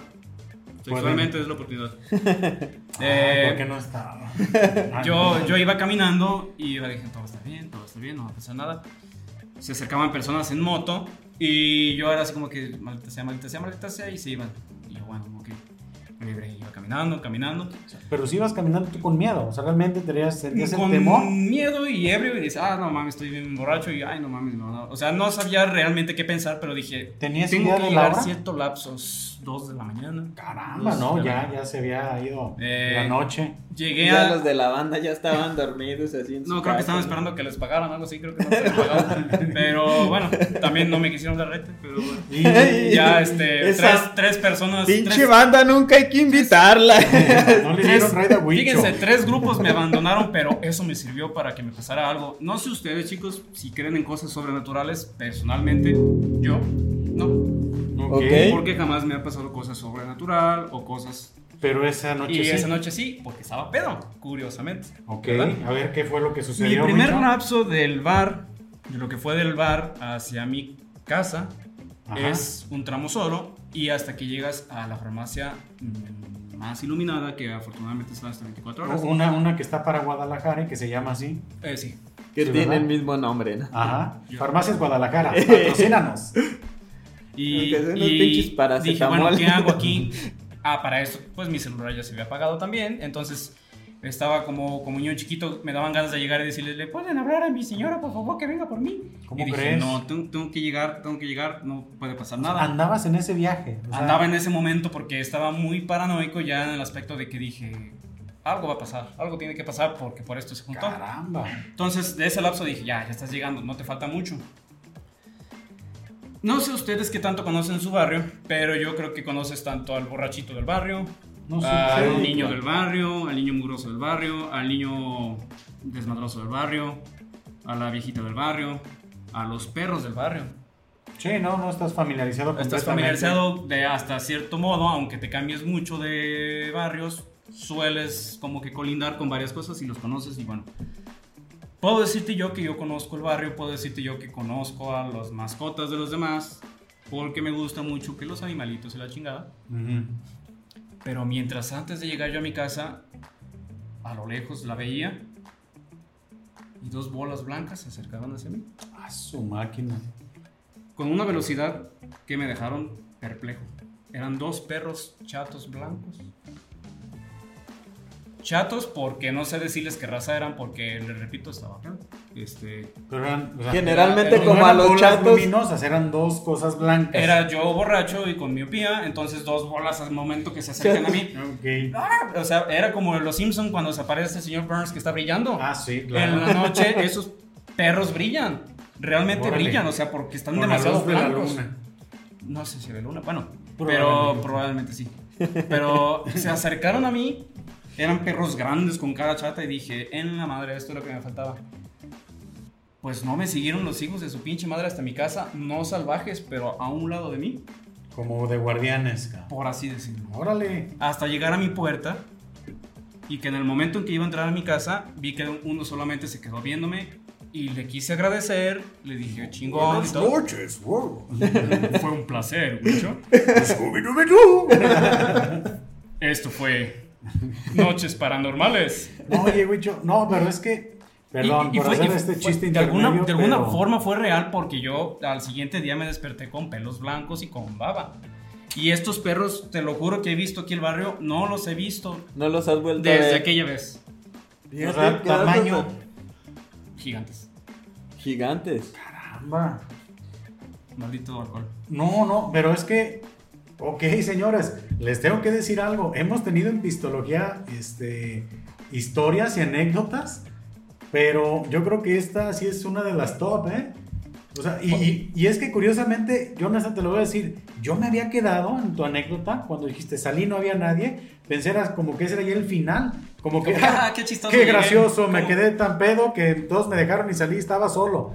Sexualmente es la oportunidad. <laughs> Ah, Eh, ¿Por qué no estaba? Yo, yo iba caminando y iba dije, todo está bien, todo está bien, no va a pasar nada. Se acercaban personas en moto y yo era así como que, maldita sea, maldita sea, maldita sea, y se iban. Y yo, bueno, ok. Me libré, iba caminando, caminando. Pero si ibas caminando tú con miedo, o sea, realmente tenías, sentías el Con temor. miedo y ebrio y dices, ah, no mames, estoy bien borracho y, ay, no mames, no, no. O sea, no sabía realmente qué pensar, pero dije, ¿Tenías tengo idea que la llegar ciertos lapsos, 2 de la mañana. Caramba, Dos no, ya, ya se había ido Eh, la noche. Llegué Ya a... los de la banda ya estaban dormidos así en su No, creo que casa, estaban ¿no? esperando que les pagaran algo así, creo que no se les pagaron. <laughs> Pero bueno, también no me quisieron dar rete, pero bueno. Y Ya, este, Esa tres, tres personas. Pinche tres- banda nunca hay que invitarla. <laughs> no le dieron raid a fíjense, tres grupos me abandonaron, pero eso me sirvió para que me pasara algo. No sé ustedes, chicos, si creen en cosas sobrenaturales, personalmente, yo no. Ok. Ok. Porque jamás me ha pasado cosas sobrenatural o cosas. Pero esa noche Y sí. esa noche sí, porque estaba pedo, curiosamente. Ok, ¿verdad? a ver qué fue lo que Mi sucedió. primer Huicho? lapso del bar, de lo que fue del bar hacia mi casa, Ajá. es un tramo solo y hasta que llegas a la farmacia mm, más iluminada, que afortunadamente está hasta 24 horas. Una, una que está para Guadalajara y que se llama así. Eh, sí. que Sí, tiene ¿verdad? el mismo nombre, ¿no? Ajá. Farmacias Guadalajara. <laughs> Patrocínanos. Y, y dije, bueno, ¿qué hago aquí? <laughs> Ah, para esto, pues mi celular ya se había apagado también, entonces estaba como, como niño chiquito, me daban ganas de llegar y decirle, ¿le pueden hablar a mi señora, por favor, que venga por mí? ¿Cómo y dije, crees? no, tengo, tengo que llegar, tengo que llegar, no puede pasar nada. Andabas en ese viaje. o sea, Andaba en ese momento porque estaba muy paranoico ya en el aspecto de que dije, algo va a pasar, algo tiene que pasar porque por esto se juntó. Caramba. Entonces, de ese lapso dije, ya, ya estás llegando, no te falta mucho. No sé ustedes qué tanto conocen su barrio, pero yo creo que conoces tanto al borrachito del barrio, No sé, al niño del barrio, al niño mugroso del barrio, al niño desmadroso del barrio, a la viejita del barrio, a los perros del barrio. Sí, no, no estás familiarizado Estás familiarizado de hasta cierto modo, aunque te cambies mucho de barrios, sueles como que colindar con varias cosas y los conoces y bueno. Puedo decirte yo que yo conozco el barrio, puedo decirte yo que conozco a las mascotas de los demás, porque me gusta mucho que los animalitos y la chingada. Ujú. Pero mientras antes de llegar yo a mi casa, a lo lejos la veía y dos bolas blancas se acercaban hacia mí A su máquina. con una velocidad que me dejaron perplejo. Eran dos perros chatos blancos. Chatos porque no sé decirles qué raza eran porque les repito estaba. Este Pero eran, o sea, Generalmente Era- como no a los bolas chatos. luminosas, eran dos cosas blancas. era yo borracho y con miopía, entonces dos bolas al momento que se acercan a mí. <laughs> Ok. Ah, o sea, era como los Simpson cuando desaparece el señor Burns que está brillando. Ah, sí, En la noche esos perros brillan. Realmente Órale. brillan, o sea, porque están Con la demasiado de la blancos. luna. No sé si de luna, bueno, Probablemente. pero probablemente sí. Pero se acercaron a mí, eran perros grandes con cara chata y dije, en la madre, esto es lo que me faltaba. Pues no me siguieron los hijos de su pinche madre hasta mi casa, no salvajes, pero a un lado de mí, Como de guardianes. cabrón. por así decirlo. Órale. Hasta llegar a mi puerta y que en el momento en que iba a entrar a mi casa, vi que uno solamente se quedó viéndome y le quise agradecer, le dije chingón y todo. noches, wow. Fue un placer, mucho. <laughs> Esto fue <laughs> Noches Paranormales. No, oye, Wicho, no, pero es que, perdón, Y- y por fue- hacer y este fue- chiste de alguna, de alguna forma fue real porque yo al siguiente día me desperté con pelos blancos y con baba. Y estos perros, te lo juro que he visto aquí el barrio, no los he visto No los has vuelto a desde ver. aquella vez. Fíjate O sea, tamaño. tan Gigantes. Gigantes. Caramba. Maldito alcohol. No, no, pero es que, ok, señores, les tengo que decir algo. Hemos tenido en Pistología este, historias y anécdotas, pero yo creo que esta sí es una de las top, ¿eh? O sea, y, es que curiosamente, yo Nasa te lo voy a decir, yo me había quedado en tu anécdota cuando dijiste salí no había nadie, pensé como que ese era ya el final, como que ah, qué chistoso qué llegué. gracioso, me quedé tan pedo que todos me dejaron y salí estaba solo.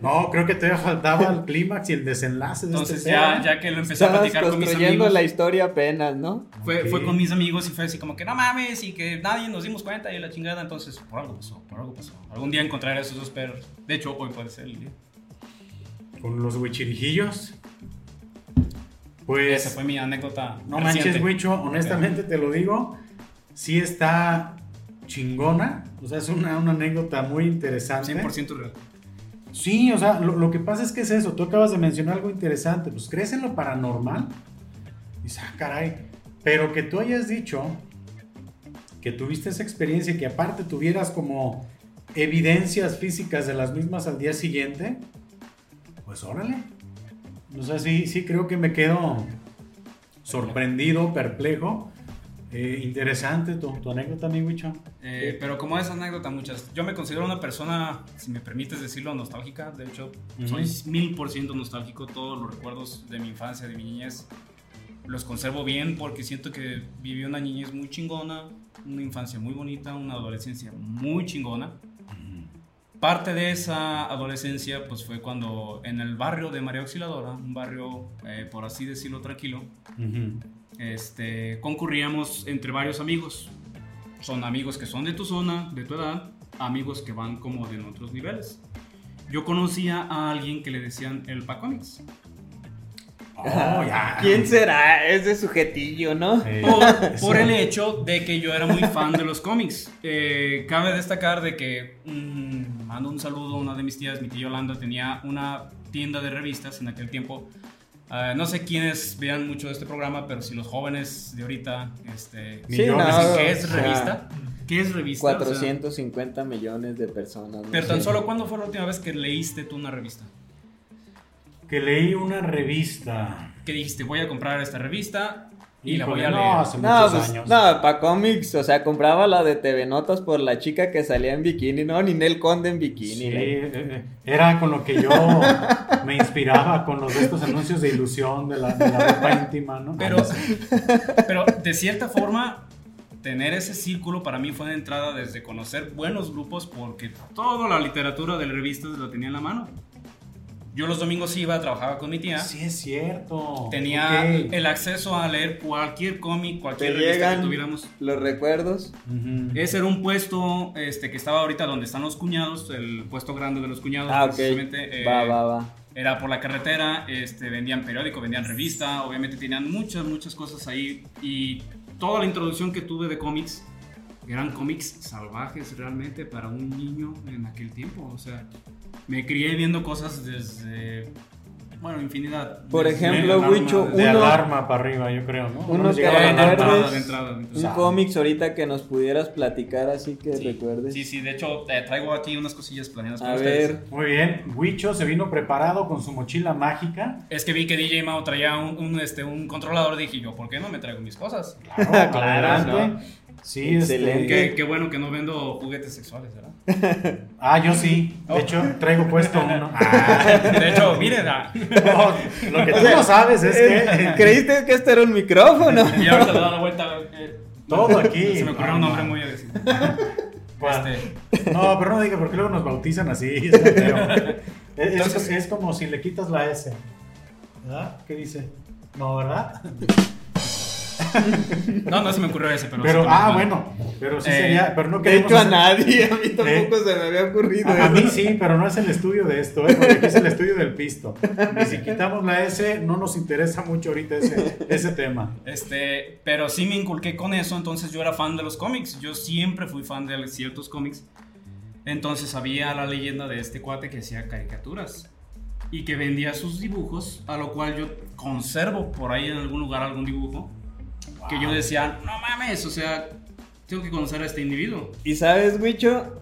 No, creo que todavía faltaba el clímax y el desenlace de Entonces este ya, ya que lo empecé a platicar con mis construyendo amigos, la historia apenas, ¿no? fue, fue con mis amigos y fue así como que no mames y que nadie nos dimos cuenta y la chingada. Entonces, por algo pasó, por algo pasó. Algún día encontraré a esos dos perros. De hecho, hoy puede ser el día. Con los huichirijillos. Pues. Esa fue mi anécdota. No reciente. manches, Huicho, honestamente te lo digo. Sí está chingona. O sea, es una, una anécdota muy interesante. 100% real. Sí, o sea, lo, lo que pasa es que es eso. Tú acabas de mencionar algo interesante. Pues crees en lo paranormal. Y dices, ah, caray. Pero que tú hayas dicho que tuviste esa experiencia y que aparte tuvieras como evidencias físicas de las mismas al día siguiente, pues órale. O sea, sí, sí creo que me quedo sorprendido, perplejo. Eh, interesante tu, tu anécdota, mi Wicho. Eh, pero como esa anécdota, muchas. Yo me considero una persona, si me permites decirlo, nostálgica. De hecho, soy mil por ciento nostálgico. Todos los recuerdos de mi infancia, de mi niñez, los conservo bien porque siento que viví una niñez muy chingona, una infancia muy bonita, una adolescencia muy chingona. Parte de esa adolescencia pues fue cuando en el barrio de María Auxiliadora, un barrio eh, por así decirlo tranquilo, Ujú. este, concurríamos entre varios amigos. Son amigos que son de tu zona, de tu edad, amigos que van como de otros niveles. Yo conocía a alguien que le decían el Pacómix. Oh, ya. ¿Quién será ese sujetillo, no? Eh, Por, <laughs> por el hecho de que yo era muy fan de los cómics. Eh, cabe destacar de que, mm, mando un saludo a una de mis tías, mi tía Yolanda, tenía una tienda de revistas en aquel tiempo. Ah, no sé quiénes vean mucho de este programa, pero si los jóvenes de ahorita este, Sí, dicen, no, ¿qué o es sea, revista? ¿Qué es revista? O sea, 450 millones de personas. no pero tan sé. solo, ¿cuándo fue la última vez que leíste tú una revista? Que leí una revista. Que dijiste, voy a comprar esta revista y la voy a no, leer. hace No, muchos pues, años. no, pa' cómics, o sea, compraba la de TV Notas por la chica que salía en bikini, no, Ninel Conde en bikini. Sí, la- eh, eh, era con lo que yo me inspiraba con los de estos anuncios de ilusión de la, de la ropa íntima, ¿no? Pero, pero de cierta forma, tener ese círculo para mí fue de entrada desde conocer buenos grupos porque toda la literatura de revistas la tenía en la mano. Yo los domingos iba, trabajaba con mi tía. sí es cierto. Tenía Ok. el acceso a leer cualquier cómic, Te cualquier revista que tuviéramos. los recuerdos. Ujú. Ese era un puesto este, que estaba ahorita donde están los cuñados, el puesto grande de los cuñados. Ah, ok. precisamente, eh, Va, va, va. Era por la carretera, este, vendían periódico, vendían revista, obviamente tenían muchas, muchas cosas ahí. Y toda la introducción que tuve de cómics eran cómics salvajes realmente para un niño en aquel tiempo. O sea, me crié viendo cosas desde, bueno, infinidad. Por Desde ejemplo, Wicho, De alarma para arriba, yo creo, ¿no? uno nos que recuerdes- alarma. entrada, de entrada, de entrada. Un cómics ahorita que nos pudieras platicar así que Sí, recuerdes. Sí, sí, de hecho eh, traigo aquí unas cosillas planeadas A para ustedes. ver, Muy bien, Huicho se vino preparado con su mochila mágica. Es que vi que DJ Mao traía un, un, este, un controlador, dije yo, ¿por qué no me traigo mis cosas? Claro, <laughs> Claro. Sí, Excelente. este- Qué, qué bueno que no vendo juguetes sexuales, ¿verdad? <laughs> Ah, yo sí. De hecho, traigo puesto uno. <laughs> Ah, De hecho, miren, ah, no, lo que tú no sabes es que <laughs> ¿creíste que este era un micrófono? y ahorita le da la vuelta. eh, Todo aquí. Se me ocurrió un nombre muy. Bueno, Este, No, pero no diga, porque luego nos bautizan así. Es, es como si le quitas la S. ¿Verdad? ¿Qué dice? No, ¿verdad? No, no se me ocurrió ese, pero. Pero, sí, ah, bueno. Pero sí Eh, sería. Pero no De hecho, a hacer- nadie, a mí tampoco se me había ocurrido. A, a eso. mí sí, pero no es el estudio de esto, ¿eh? porque aquí es el estudio del pisto. Y si quitamos la S, no nos interesa mucho ahorita ese, ese tema. Este, pero sí me inculqué con eso, entonces yo era fan de los cómics. Yo siempre fui fan de ciertos cómics. Entonces había la leyenda de este cuate que hacía caricaturas y que vendía sus dibujos, a lo cual yo conservo por ahí en algún lugar algún dibujo que yo decía, no mames, o sea, tengo que conocer a este individuo. Y sabes, Wicho,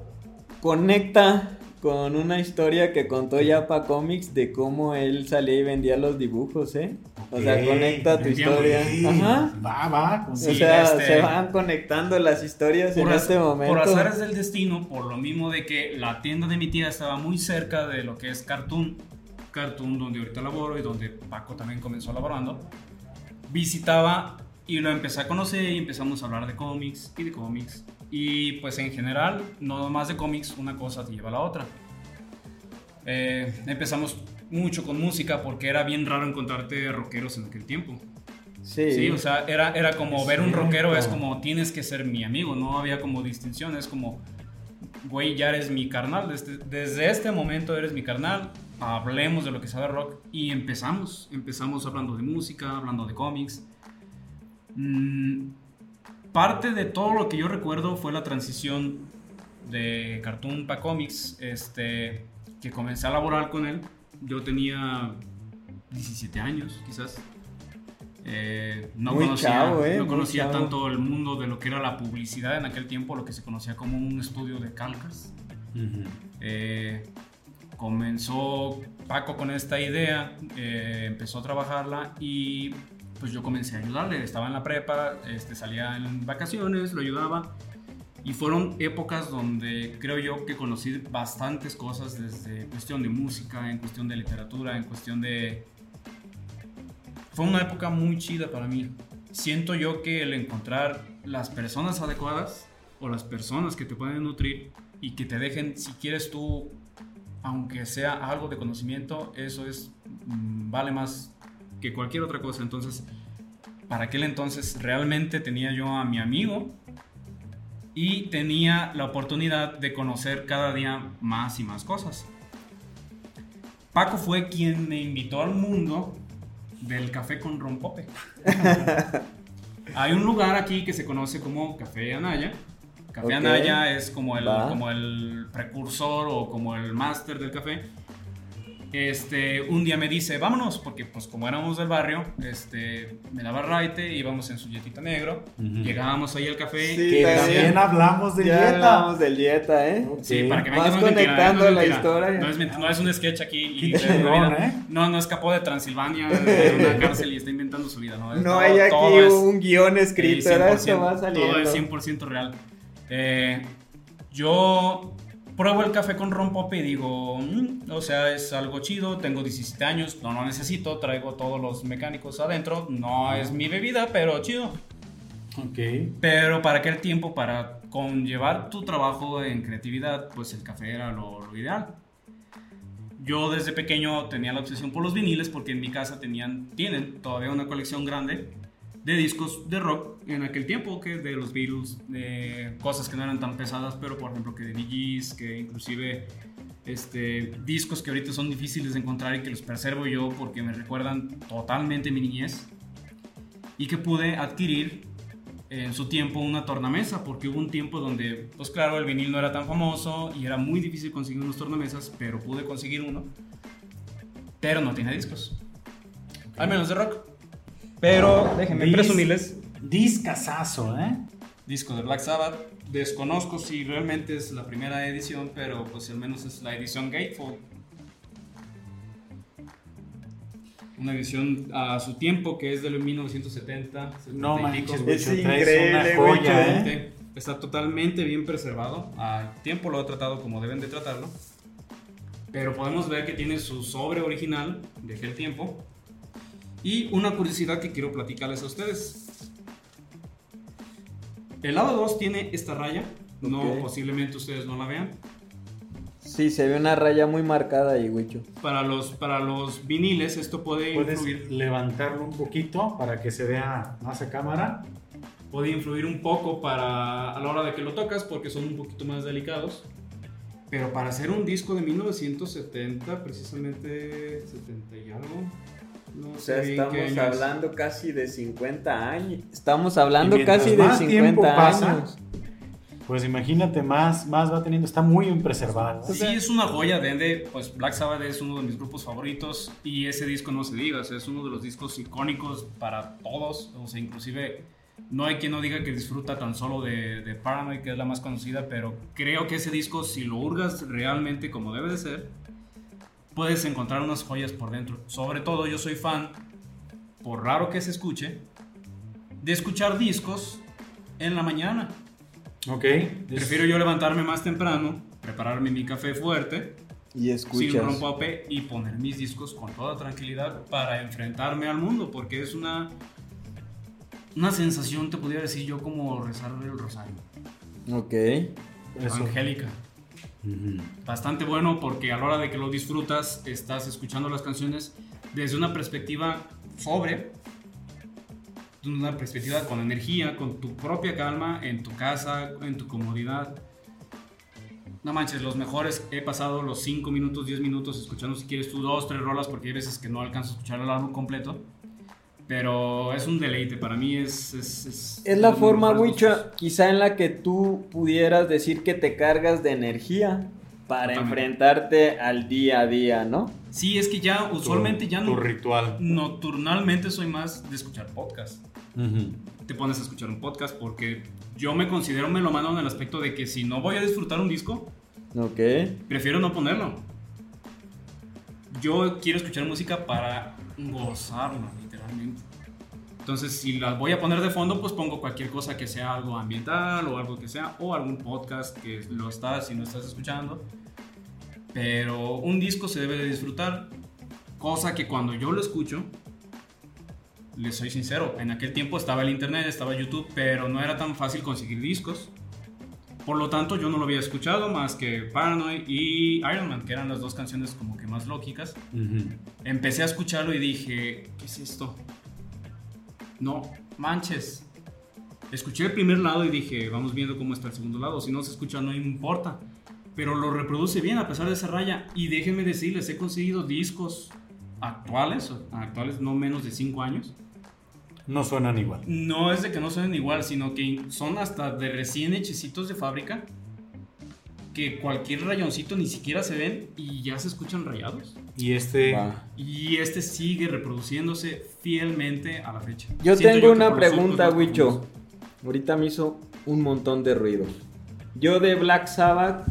conecta con una historia que contó Yapa Comics de cómo él salía y vendía los dibujos, ¿eh? O sea, conecta tu historia. Ajá. Va, va. o Sí, sea, este- se van conectando las historias en Por, az- este momento. por azares del destino, por lo mismo de que la tienda de mi tía estaba muy cerca de lo que es Cartoon, Cartoon donde ahorita laboro y donde Paco también comenzó laborando, visitaba y lo empecé a conocer y empezamos a hablar de cómics y de cómics. Y pues en general, no más de cómics, una cosa te lleva a la otra. Eh, empezamos mucho con música porque era bien raro encontrarte rockeros en aquel tiempo. Sí. Sí, o sea, era, era como ver un rockero, es como tienes que ser mi amigo, no había como distinción, es como, güey, ya eres mi carnal, desde, desde este momento eres mi carnal, hablemos de lo que sabe rock y empezamos, empezamos hablando de música, hablando de cómics. Mm, parte de todo lo que yo recuerdo fue la transición de Cartoon para cómics, este, que comencé a laborar con él, yo tenía 17 años quizás. Eh, no Muy conocía, chavo, eh, no conocía tanto el mundo de lo que era la publicidad en aquel tiempo, lo que se conocía como un estudio de calcas. Eh, comenzó Paco con esta idea, empezó a trabajarla y pues yo comencé a ayudarle. Estaba en la prepa, este, salía en vacaciones, lo ayudaba. Y fueron épocas donde creo yo que conocí bastantes cosas desde cuestión de música, en cuestión de literatura, en cuestión de... Fue una época muy chida para mí. Siento yo que el encontrar las personas adecuadas o las personas que te pueden nutrir y que te dejen, si quieres tú, aunque sea algo de conocimiento, eso es, mm, vale más que cualquier otra cosa. Entonces, para aquel entonces realmente tenía yo a mi amigo y tenía la oportunidad de conocer cada día más y más cosas. Paco fue quien me invitó al mundo del café con rompope. <laughs> Hay un lugar aquí que se conoce como Café Anaya. Café Ok. Anaya es como el, Va. como el precursor o como el máster del café. Este, un día me dice, vámonos, porque pues como éramos del barrio, este, me daba raite, íbamos en su jetita negro, Ujú. llegábamos ahí al café. Sí, Que también. también hablamos de ya dieta. hablamos del dieta, ¿eh? Sí, Sí. para que Vas mentira, conectando no es la mentira. historia. No es, ment- no es un sketch aquí. Y chingón, ¿eh? No, no escapó de Transilvania, de una cárcel y está inventando su vida. No, Es No todo- hay aquí todo es- un guion escrito, era esto 100%, va saliendo. Todo es 100% real. Eh, yo pruebo el café con rompope y digo, "Mm, o sea, es algo chido, tengo 17 años, no lo necesito, traigo todos los mecánicos adentro, no es mi bebida, pero chido. Ok. Pero para aquel tiempo, para conllevar tu trabajo en creatividad, pues el café era lo, lo ideal. Yo desde pequeño tenía la obsesión por los viniles porque en mi casa tenían, tienen todavía una colección grande de discos de rock en aquel tiempo, que de los Beatles, de cosas que no eran tan pesadas, pero por ejemplo que de Gees, que inclusive este, discos que ahorita son difíciles de encontrar y que los preservo yo porque me recuerdan totalmente mi niñez y que pude adquirir en su tiempo una tornamesa, porque hubo un tiempo donde, pues claro, el vinil no era tan famoso y era muy difícil conseguir unos tornamesas, pero pude conseguir uno, pero no tiene discos, al menos de rock. Pero déjenme Dis- presumirles, Discasazo, ¿eh? disco de Black Sabbath, desconozco si realmente es la primera edición, pero pues al menos es la edición Gatefold. Una edición a su tiempo que es del 1970. No 70 y pico. manches. Es increíble, una joya. ¿eh? Totalmente. Está totalmente bien preservado. A tiempo lo he tratado como deben de tratarlo. Pero podemos ver que tiene su sobre original de aquel tiempo. Y una curiosidad que quiero platicarles a ustedes. El lado 2 tiene esta raya. No, Ok. posiblemente ustedes no la vean. Sí, se ve una raya muy marcada ahí, Wicho. Para los, para los viniles esto puede Puedes influir, levantarlo un poquito para que se vea más a cámara. puede influir un poco para a la hora de que lo tocas porque son un poquito más delicados. Pero para hacer un disco de 1970, precisamente 70 y algo. No O sé sea, estamos hablando casi de 50 años. Estamos hablando casi de más tiempo 50 pasa, años. Pues imagínate, más, más va teniendo, está muy bien preservado. Sí, es una joya de Ende, pues Black Sabbath es uno de mis grupos favoritos y ese disco no se diga, o sea, es uno de los discos icónicos para todos, o sea, inclusive No hay quien no diga que disfruta tan solo de, de Paranoid, que es la más conocida, pero creo que ese disco, si lo hurgas realmente como debe de ser, puedes encontrar unas joyas por dentro. Sobre todo yo soy fan, por raro que se escuche, de escuchar discos en la mañana. Ok. Prefiero yo levantarme más temprano, prepararme mi café fuerte, Y sin escuchas. rompope y poner mis discos con toda tranquilidad para enfrentarme al mundo, porque es una una sensación, te podría decir yo, como rezar el rosario. Ok. Eso. Bastante bueno porque a la hora de que lo disfrutas, estás escuchando las canciones desde una perspectiva sobre, una perspectiva con energía, con tu propia calma, en tu casa, en tu comodidad. No manches, los mejores he pasado los 5 minutos, 10 minutos escuchando si quieres tú dos, tres rolas porque hay veces que no alcanzo a escuchar el álbum completo. Pero es un deleite, para mí es... Es, es, Es la forma, gustos. quizá en la que tú pudieras decir que te cargas de energía para Totalmente. enfrentarte al día a día, ¿no? Sí, es que ya usualmente ya Tu no... ritual. Nocturnalmente soy más de escuchar podcast. Te pones a escuchar un podcast porque yo me considero melomano en el aspecto de que si no voy a disfrutar un disco, Ok. prefiero no ponerlo. Yo quiero escuchar música para gozarlo, literalmente. Entonces, si las voy a poner de fondo, pues pongo cualquier cosa que sea algo ambiental o algo que sea, o algún podcast que lo estás y no estás escuchando. Pero un disco se debe de disfrutar, cosa que cuando yo lo escucho, les soy sincero, en aquel tiempo estaba el internet, estaba YouTube, pero no era tan fácil conseguir discos. Por lo tanto, yo no lo había escuchado más que Paranoid y Iron Man, que eran las dos canciones como que más lógicas. Ujú. Empecé a escucharlo y dije, ¿qué es esto? No, manches. Escuché el primer lado y dije, vamos viendo cómo está el segundo lado. Si no se escucha, no importa. Pero lo reproduce bien a pesar de esa raya. Y déjenme decirles, he conseguido discos actuales, actuales no menos de 5 años. No suenan igual. No es de que no suenen igual, sino que son hasta de recién hechecitos de fábrica. Que cualquier rayoncito ni siquiera se ven y ya se escuchan rayados. Y este. Y este sigue reproduciéndose fielmente a la fecha. Yo Siento tengo una pregunta, Wicho. Ahorita me hizo un montón de ruido. Yo de Black Sabbath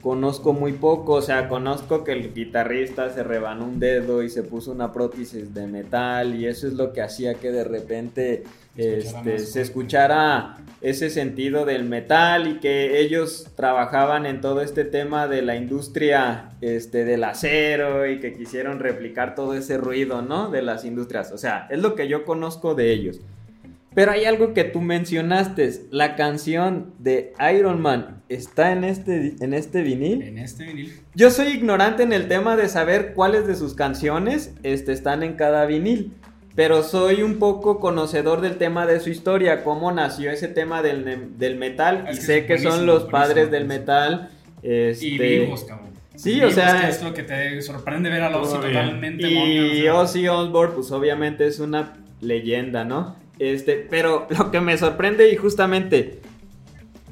conozco muy poco, o sea, conozco que el guitarrista se rebanó un dedo y se puso una prótesis de metal y eso es lo que hacía que de repente Escuchara este, se fuerte. escuchara ese sentido del metal y que ellos trabajaban en todo este tema de la industria este, del acero y que quisieron replicar todo ese ruido, ¿no? De las industrias. O sea, es lo que yo conozco de ellos. Pero hay algo que tú mencionaste, la canción de Iron Man está en este, en este vinil. En este vinil. Yo soy ignorante en el tema de saber cuáles de sus canciones este, están en cada vinil, pero soy un poco conocedor del tema de su historia, cómo nació ese tema del, del metal, Es y que sé es que son los padres del metal. Este, Y vivos, cabrón. Sí, o sea- que es lo que te sorprende ver a Ozzy Todavía. totalmente Y monga, o sea, Ozzy Osbourne, pues obviamente es una leyenda, ¿no? Este, pero <laughs> lo que me sorprende y justamente,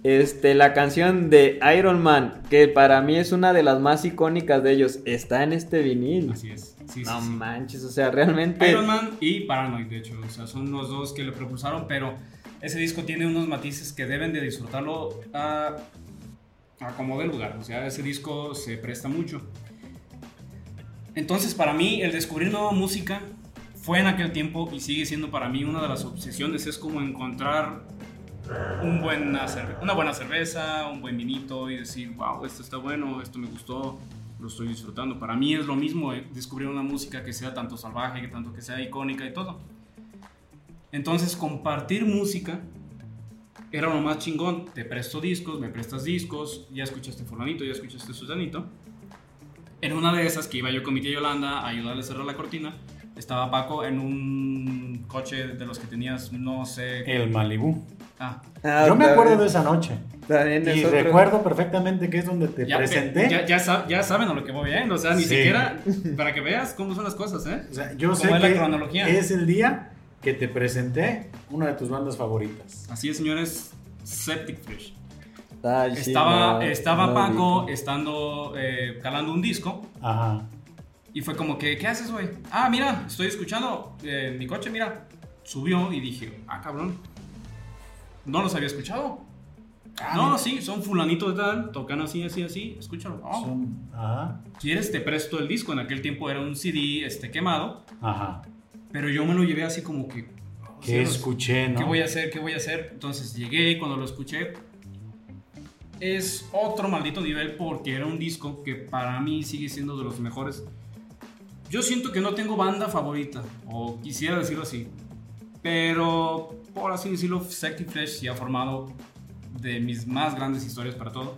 este, la canción de Iron Man, que para mí es una de las más icónicas de ellos, está en este vinil. Así es. Sí, no sí. manches, o sea, realmente... Iron Man y Paranoid, de hecho. O sea, son los dos que le propulsaron, pero ese disco tiene unos matices que deben de disfrutarlo a, a como de lugar. O sea, ese disco se presta mucho. Entonces, para mí, el descubrir nueva música fue en aquel tiempo y sigue siendo para mí una de las obsesiones. Es como encontrar un buena una buena cerveza, un buen vinito y decir, wow, esto está bueno, esto me gustó, lo estoy disfrutando. Para mí es lo mismo eh, descubrir una música que sea tanto salvaje, que tanto que sea icónica y todo. Entonces, compartir música era lo más chingón. Te presto discos, me prestas discos, ya escuchaste fulanito, ya escuchaste sudanito. En una de esas que iba yo con mi tía Yolanda a ayudarle a cerrar la cortina, estaba Paco en un coche de los que tenías, no sé... El Malibú. Ah, Ah, Yo me acuerdo bien. de esa noche. Y recuerdo perfectamente que es donde te ya, presenté. ya, ya, sa- ya saben a lo que voy, ¿eh? O sea, ni Sí. siquiera <laughs> para que veas cómo son las cosas, ¿eh? O sea, yo ¿Cómo sé es la que cronología? es el día que te presenté una de tus bandas favoritas. Así es, señores, Septic Fish. Ay, sí, estaba no, estaba no Paco estando eh, calando un disco Ajá. Y fue como que, ¿qué haces, güey? Ah, mira, estoy escuchando eh, mi coche, mira. Subió y dije, ah, cabrón. no los había escuchado. Ah, no, mira. sí, son fulanito de tal, tocan así, así, así, escúchalo. Oh, Son- Ajá, ¿Quieres? Te presto el disco. En aquel tiempo era un CD este, quemado, ajá. pero yo me lo llevé así como que... oh, Que cielos, escuché, ¿no? ¿Qué voy a hacer? ¿Qué voy a hacer? Entonces llegué y cuando lo escuché, es otro maldito nivel porque era un disco que para mí sigue siendo de los mejores. Yo siento que no tengo banda favorita, o quisiera decirlo así, pero por así decirlo, Sexy Flesh sí ha formado de mis más grandes historias para todo.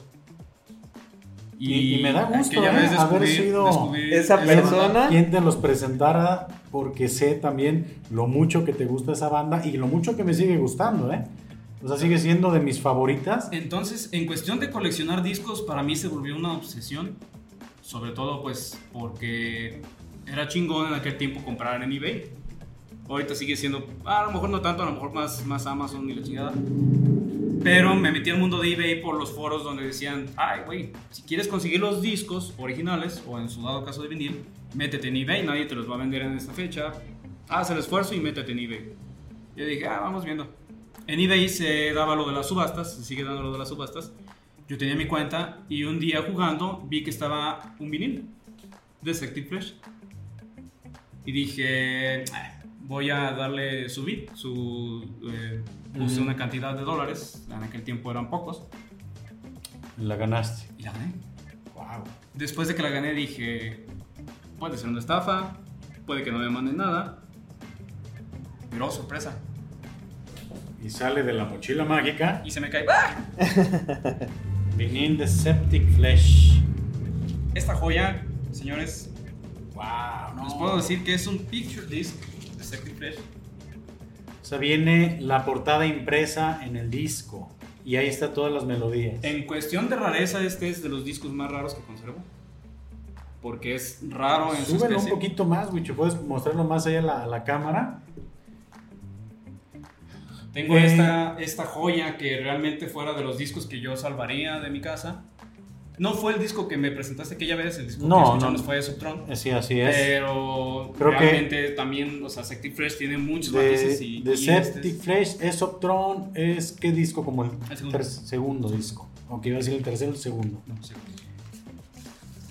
Y- y me da gusto, ¿eh? haber sido esa persona. quien te los presentara porque sé también lo mucho que te gusta esa banda y lo mucho que me sigue gustando, ¿eh? O sea, sigue siendo de mis favoritas. Entonces, en cuestión de coleccionar discos, para mí se volvió una obsesión. Sobre todo, pues, porque era chingón en aquel tiempo comprar en eBay. Ahorita sigue siendo, a lo mejor no tanto, a lo mejor más, más Amazon y la chingada. Pero me metí al mundo de eBay por los foros donde decían, ay, güey, si quieres conseguir los discos originales, o en su dado caso de vinil, métete en eBay, nadie te los va a vender en esta fecha. Haz el esfuerzo y métete en eBay. Yo dije, ah, vamos viendo. En eBay se daba lo de las subastas, se sigue dando lo de las subastas. Yo tenía mi cuenta y un día jugando vi que estaba un vinil de Sective Flash. Y dije, "Ah, voy a darle su bit, su, eh, puse una cantidad de dólares, en aquel tiempo eran pocos, La ganaste. y la gané. Wow. Después de que la gané dije, puede ser una estafa, puede que no me manden nada, pero oh, sorpresa, Y sale de la mochila mágica. y se me cae, ¡ah! <laughs> Vinil de Septic Flesh. Esta joya, señores, Wow, no. les puedo decir que es un picture disc de Secret Flash. O sea, viene la portada impresa en el disco. Y ahí está todas las melodías. En cuestión de rareza, este es de los discos más raros que conservo. Porque es raro en su Súbelo un especie. poquito más, Wicho. Puedes mostrarlo más allá a la, la cámara. Tengo Eh. esta, esta joya que realmente fuera de los discos que yo salvaría de mi casa. No fue el disco que me presentaste aquella vez, el disco No, que escuchamos no. fue de Subtron. Eh, Sí, así es. Pero Creo que- realmente también, o sea, Sective Fresh tiene muchos de, matices y, de y este Septic es- Flesh, es Optron, es qué disco como el, El segundo. segundo disco. Aunque iba a decir el tercero, el segundo. no sé.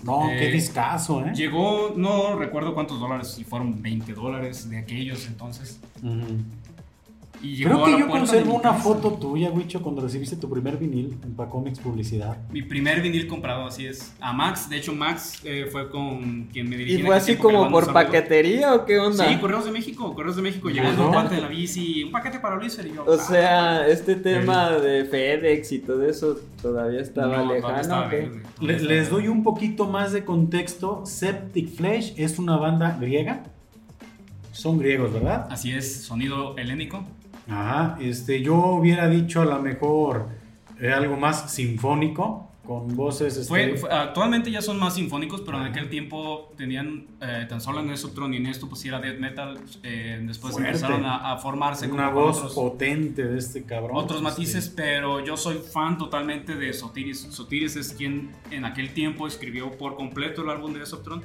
No, qué Eh, discazo, ¿eh? Llegó, no recuerdo cuántos dólares, si fueron 20 dólares de aquellos entonces. Ujú. Y llegó Creo a que la yo conservo una casa. foto tuya, Wicho, cuando recibiste tu primer vinil en Pacomics Publicidad. Mi primer vinil comprado, así es. A Max, de hecho Max eh, fue con quien me dirigí. ¿Y fue así como por paquetería o qué onda? Sí, Correos de México, Correos de México. Llegó un parte de la bici, un paquete para Luis y yo. O sea, este tema de FedEx y todo eso todavía estaba no, lejano. estaba les doy un poquito más de contexto. Septic Flesh es una banda griega. Son griegos, ¿verdad? Así es, sonido helénico. Ajá, este, yo hubiera dicho a lo mejor eh, algo más sinfónico, con voces... este, Fue, fue- actualmente ya son más sinfónicos, pero en aquel tiempo tenían eh, tan solo en Subtron y en esto pues era death metal. eh, después Fuerte. empezaron a, a formarse una como voz otros, potente de este cabrón. otros este, matices, pero yo soy fan totalmente de Sotiris. Sotiris es quien en aquel tiempo escribió por completo el álbum de Subtron.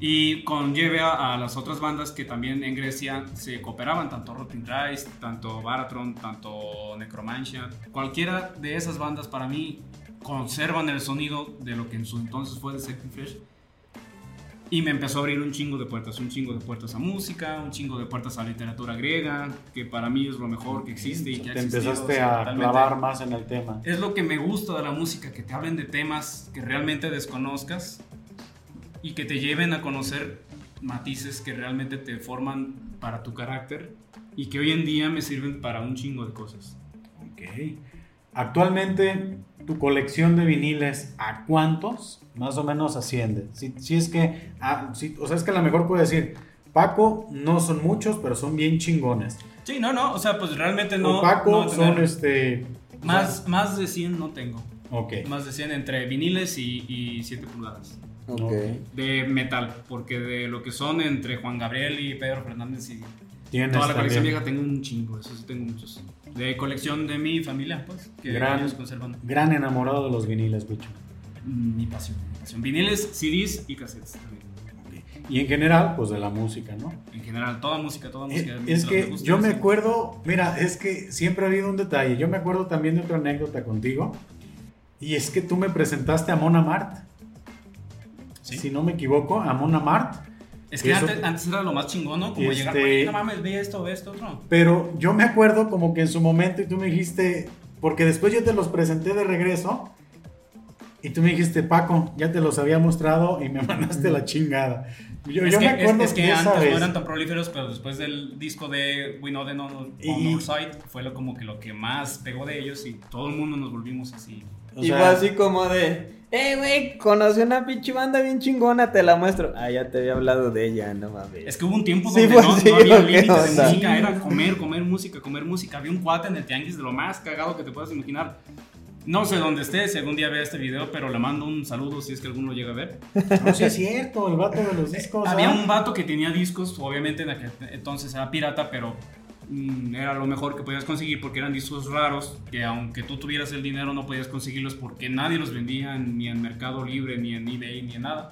Y conlleve a, a las otras bandas que también en Grecia se cooperaban, tanto Rotting Rise, tanto Baratron, tanto Necromancia. Cualquiera de esas bandas para mí conservan el sonido de lo que en su entonces fue de Second Fresh. Y me empezó a abrir un chingo de puertas, un chingo de puertas a música, un chingo de puertas a literatura griega, que para mí es lo mejor que existe y que ha Te existido, empezaste o sea, a clavar más en el tema. es lo que me gusta de la música, que te hablen de temas que realmente desconozcas y que te lleven a conocer matices que realmente te forman para tu carácter y que hoy en día me sirven para un chingo de cosas. Ok. Actualmente, tu colección de viniles, ¿a cuántos más o menos asciende? Si, si es que, ah, si- o sea, es que a lo mejor puedo decir, Paco, no son muchos, pero son bien chingones. Sí, no, no, o sea, pues realmente no... o Paco no son este... más, más de 100 no tengo. Ok. Más de 100 entre viniles y, y 7 pulgadas. Ok. Ok. De metal, porque de lo que son entre Juan Gabriel y Pedro Fernández y Tienes Toda la colección también vieja tengo un chingo, eso sí tengo muchos. De colección de mi familia, pues, que Gran- ellos conservan. Gran enamorado de los viniles, bicho. Mi pasión, mi pasión. Viniles, CDs y cassettes también. y en general, pues de la música, ¿no? En general, toda música, toda música. Es, que te guste, yo me sí. acuerdo, mira, es que siempre ha habido un detalle. Yo me acuerdo también de otra anécdota contigo. Y es que tú me presentaste a Mona Mart. Sí. Si no me equivoco, a Mona Mart. Es que Eso- antes, antes era lo más chingón, ¿no? Como Este- llegar, "Güey, no mames, ve esto, ve esto, otro. Pero yo me acuerdo como que en su momento y tú me dijiste, porque después yo te los presenté de regreso. Y tú me dijiste, Paco, ya te los había mostrado y me <laughs> mandaste la chingada. Yo, es yo que, me acuerdo es, es que esa antes vez. no eran tan prolíferos, pero después del disco de We Know the On Y- Our Side fue lo, como que lo que más pegó de ellos y todo el mundo nos volvimos así. O y sea, fue así como de, eh, güey, conocí una pinche banda bien chingona, te la muestro. Ah, ya te había hablado de ella, no mames. Es que hubo un tiempo Sí, donde pues, no, sí, no había ¿o qué límites de música, era comer, comer música, comer música. Había un cuate en el tianguis de lo más cagado que te puedas imaginar. No sé dónde esté, si algún día vea este video, pero le mando un saludo si es que alguno llega a ver. <laughs> No, sí es cierto, el vato de los discos. Había ¿ah? un vato que tenía discos, obviamente en aquel entonces era pirata, pero era lo mejor que podías conseguir porque eran discos raros, que aunque tú tuvieras el dinero no podías conseguirlos porque nadie los vendía ni en Mercado Libre, ni en eBay, ni en nada.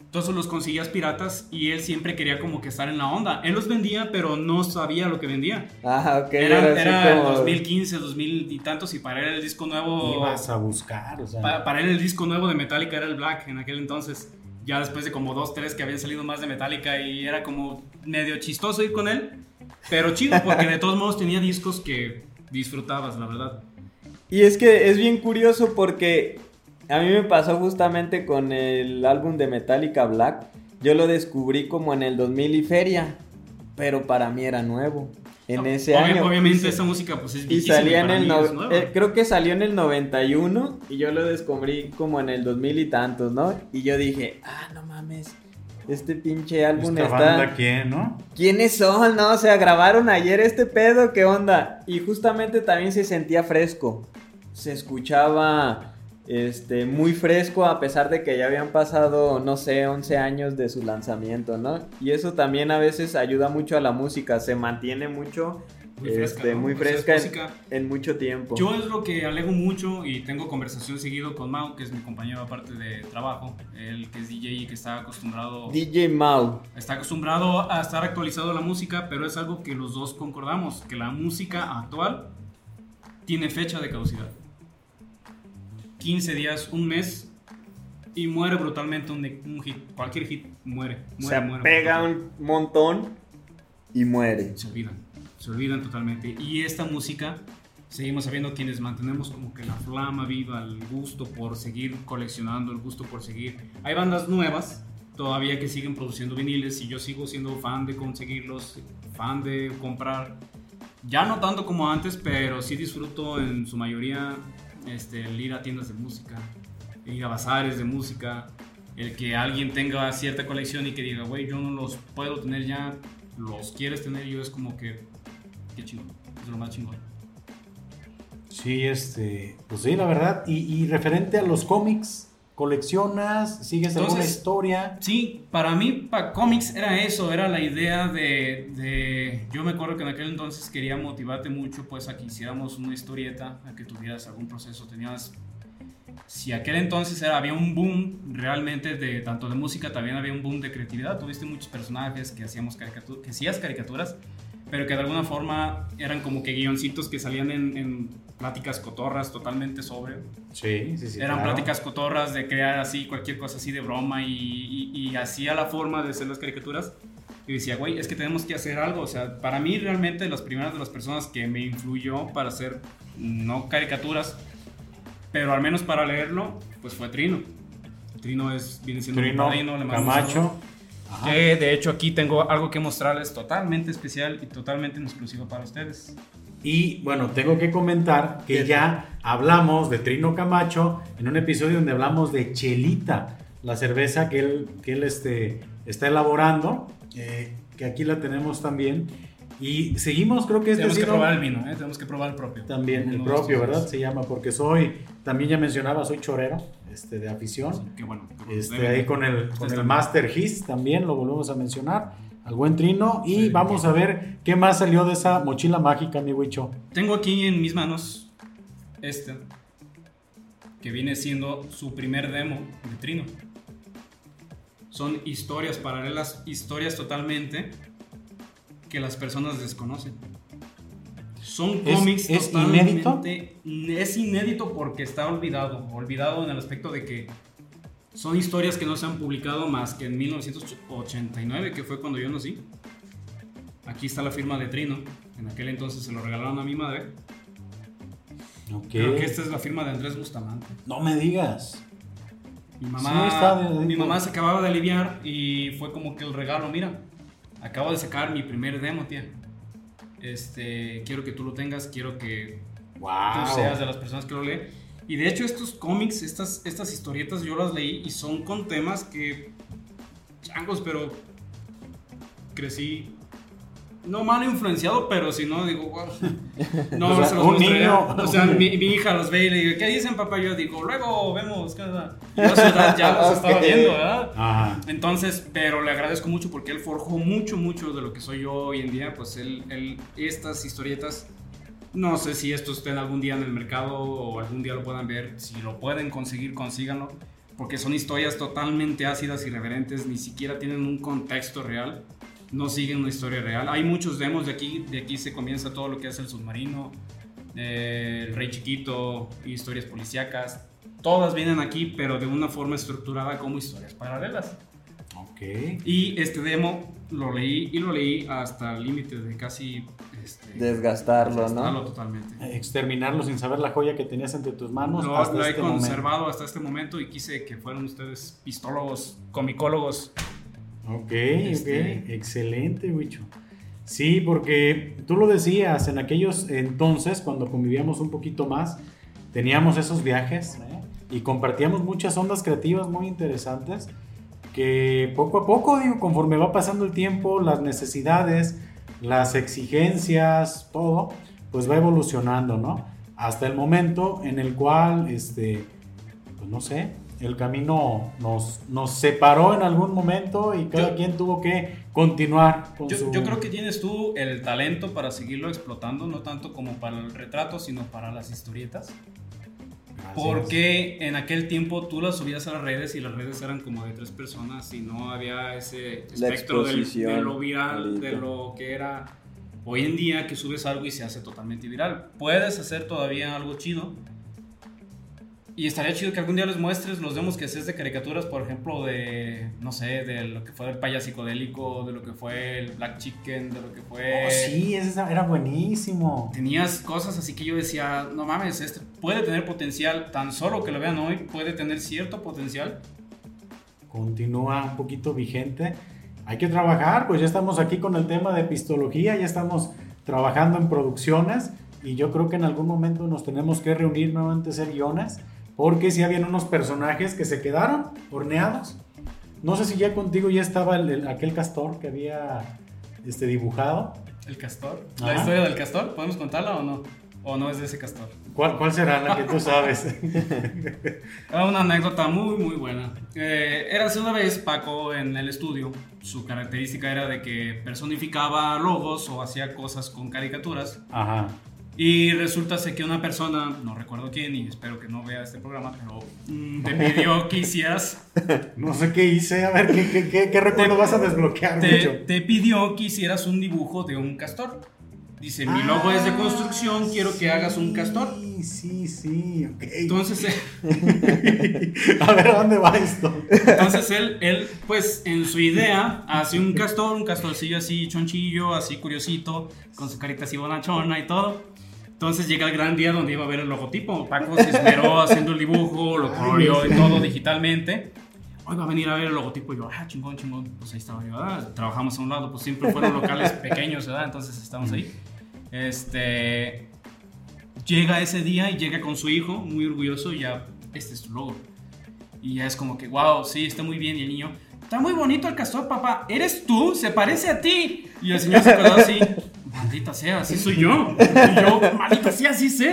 Entonces los conseguías piratas y él siempre quería como que estar en la onda. Él los vendía, pero no sabía lo que vendía. Ah, ok. Era, era el como- 2015, 2000 y tantos y para él el disco nuevo... Ibas a buscar, o sea. Pa- para él el disco nuevo de Metallica era el Black en aquel entonces. Ya después de como dos, tres que habían salido más de Metallica y era como medio chistoso ir con él. Pero chido, porque de todos modos tenía discos que disfrutabas, la verdad. Y es que es bien curioso porque a mí me pasó justamente con el álbum de Metallica Black. Yo lo descubrí como en el 2000 y feria, pero para mí era nuevo. En ese año. Obviamente esa música pues es Y salía en el... no- eh, creo que salió en el 91 y yo lo descubrí como en el 2000 y tantos, ¿no? Y yo dije, ah, no mames, este pinche álbum ¿Esta está... banda quién, no? ¿Quiénes son? No, o sea, grabaron ayer este pedo, ¿qué onda? Y justamente también se sentía fresco. Se escuchaba este muy fresco a pesar de que ya habían pasado, no sé, 11 años de su lanzamiento, ¿no? Y eso también a veces ayuda mucho a la música, se mantiene mucho Muy fresca, este, ¿no? muy O sea, es fresca en- en, mucho tiempo. Yo es lo que alego mucho y tengo conversación seguido con Mau, que es mi compañero aparte de trabajo, él que es DJ y que está acostumbrado DJ Mau. está acostumbrado a estar actualizado a la música, pero es algo que los dos concordamos, que la música actual tiene fecha de caducidad. 15 días, un mes y muere brutalmente un, un hit. Cualquier hit muere. muere muere pega brutalmente. un montón y muere. Se olvidan. Se olvidan totalmente. Y esta música, seguimos sabiendo quienes mantenemos como que la flama viva, el gusto por seguir coleccionando, el gusto por seguir. Hay bandas nuevas todavía que siguen produciendo viniles y yo sigo siendo fan de conseguirlos, fan de comprar. Ya no tanto como antes, pero sí disfruto en su mayoría este, el ir a tiendas de música, ir a bazares de música, el que alguien tenga cierta colección y que diga, güey, yo no los puedo tener ya, los quieres tener, yo es como que, qué chingón, es lo más chingón. Sí, este, pues sí, la verdad. Y, y referente a los cómics, ¿coleccionas? ¿Sigues alguna Entonces- historia? Sí, para mí, para cómics era eso, era la idea de, de- Yo me acuerdo que en aquel entonces quería motivarte mucho, pues, a que hiciéramos una historieta, a que tuvieras algún proceso, tenías... Si aquel entonces era, había un boom realmente de tanto de música, también había un boom de creatividad. Tuviste muchos personajes que hacíamos que hacías caricaturas, pero que de alguna forma eran como que guioncitos que salían en, en pláticas cotorras totalmente sobre. Sí, sí, sí. Eran claro. pláticas cotorras de crear así cualquier cosa así de broma y, y, y hacía la forma de hacer las caricaturas. Y decía, güey, es que tenemos que hacer algo. O sea, para mí realmente las primeras de las personas que me influyó para hacer, no caricaturas, pero al menos para leerlo, pues fue Trino. Trino es, viene siendo Trino, padrino, un Camacho. Ajá. Que de hecho aquí tengo algo que mostrarles totalmente especial y totalmente en exclusivo para ustedes. Y bueno, tengo que comentar que ya hablamos de Trino Camacho en un episodio donde hablamos de Chelita, la cerveza que él, que él este, está elaborando, eh, que aquí la tenemos también. Y seguimos, creo que este Tenemos que probar el vino, ¿eh? tenemos que probar el propio. también, el propio, ¿verdad? Se llama, porque soy, también ya mencionaba, soy chorero este, de afición. Sí, qué bueno. qué bueno. Este, ahí con el, con. Master His también lo volvemos a mencionar, al buen Trino. Y Sí, vamos a ver qué más salió de esa mochila mágica, mi Wicho. Tengo aquí en mis manos este, que viene siendo su primer demo de Trino. son historias paralelas, historias totalmente que las personas desconocen. Son ¿Es- cómics es totalmente. Es inédito porque está olvidado. Olvidado en el aspecto de que son historias que no se han publicado más que en 1989, que fue cuando yo nací. Aquí está la firma de Trino. En aquel entonces se lo regalaron a mi madre. Ok. Creo que esta es la firma de Andrés Bustamante. No me digas. Mi Sí, mamá, está de- mi mamá se acababa de aliviar y fue como que el regalo, mira, acabo de sacar mi primer demo, tía. Este, quiero que tú lo tengas, quiero que Wow. tú seas de las personas que lo lee. Y de hecho estos cómics, estas, estas historietas yo las leí y son con temas que, changos, pero crecí, no mal influenciado, pero si no, digo, wow. <laughs> No, O sea, se los un niño- O sea, mi, mi hija los ve y le digo, ¿qué dicen papá? Yo digo, luego vemos, ¿qué onda? Yo a su edad ya los <laughs> estaba viendo, ¿verdad? Ajá. Entonces, pero le agradezco mucho porque él forjó mucho, mucho de lo que soy yo hoy en día. Pues él, él estas historietas, no sé si esto estén algún día en el mercado o algún día lo puedan ver. Si lo pueden conseguir, consíganlo. Porque son historias totalmente ácidas, irreverentes, ni siquiera tienen un contexto real. No siguen una historia real. Hay muchos demos de aquí, de aquí se comienza todo lo que es el submarino, eh, el rey chiquito, historias policíacas. Todas vienen aquí, pero de una forma estructurada como historias paralelas. Ok. Y este demo lo leí y lo leí hasta el límite de casi este, Desgastarlo, desgastarlo ¿no? totalmente. Exterminarlo sin saber la joya que tenías entre tus manos. Lo, hasta lo he este momento. conservado hasta este momento y quise que fueran ustedes pistólogos, comicólogos. Ok, Este- ok. Excelente, Wicho. Sí, porque tú lo decías, en aquellos entonces, cuando convivíamos un poquito más, teníamos esos viajes ¿eh? y compartíamos muchas ondas creativas muy interesantes que poco a poco, digo, conforme va pasando el tiempo, las necesidades, las exigencias, todo, pues va evolucionando, ¿no? Hasta el momento en el cual, este, pues no sé, el camino nos, nos separó en algún momento y cada Yo- quien tuvo que continuar con Yo, su... yo creo que tienes tú el talento para seguirlo explotando, no tanto como para el retrato, sino para las historietas. Porque en aquel tiempo tú las subías a las redes y las redes eran como de tres personas y no había ese espectro del- de lo viral, de lo que era hoy en día que subes algo y se hace totalmente viral. Puedes hacer todavía algo chido. Y estaría chido que algún día les muestres los demos que haces de caricaturas, por ejemplo, de, no sé, de lo que fue el payaso psicodélico, de lo que fue el Black Chicken, de lo que fue... Oh, sí, ese era buenísimo. Tenías cosas así que yo decía, no mames, este puede tener potencial, tan solo que lo vean hoy, puede tener cierto potencial. Continúa un poquito vigente. Hay que trabajar, pues ya estamos aquí con el tema de pistología, ya estamos trabajando en producciones y yo creo que en algún momento nos tenemos que reunir nuevamente a hacer guiones, porque si habían unos personajes que se quedaron horneados. No sé si ya contigo ya estaba el- el- aquel castor que había este, dibujado. El castor. Ajá. La historia del castor, ¿podemos contarla o no? ¿O no es de ese castor? ¿Cuál, cuál será la que tú sabes? Era <laughs> una anécdota muy, muy buena. Eh, era hace una vez Paco en el estudio. Su característica era de que personificaba logos o hacía cosas con caricaturas. Ajá. Y resulta ser que una persona, no recuerdo quién y espero que no vea este programa, pero mm, te pidió que hicieras, <laughs> No sé qué hice, a ver, ¿qué, qué, qué, qué recuerdo vas a desbloquear, te, mucho? te pidió que hicieras un dibujo de un castor. Dice, mi logo es de construcción, quiero que hagas un castor. Sí, sí, sí, ok. Entonces, <laughs> eh, a ver, ¿a dónde va esto? entonces él, él, pues en su idea, hace un castor, un castorcillo así chonchillo, así curiosito, con su carita así bonachona y todo. Entonces llega el gran día donde iba a ver el logotipo. Paco se esmeró <laughs> haciendo el dibujo, lo coloreó y todo digitalmente. Hoy va a venir a ver el logotipo y yo, ah, chingón, chingón. Pues ahí estaba yo, ah, trabajamos a un lado, pues siempre fueron locales <laughs> pequeños, ¿verdad? Entonces estamos ahí. Este. Llega ese día y llega con su hijo, muy orgulloso, y ya, este es tu logo. Y ya es como que, wow, sí, está muy bien. Y el niño, está muy bonito el castor, papá. ¿Eres tú? Se parece a ti. Y el señor se quedó así, maldita sea, así soy yo. Y yo, maldita sea, así sé.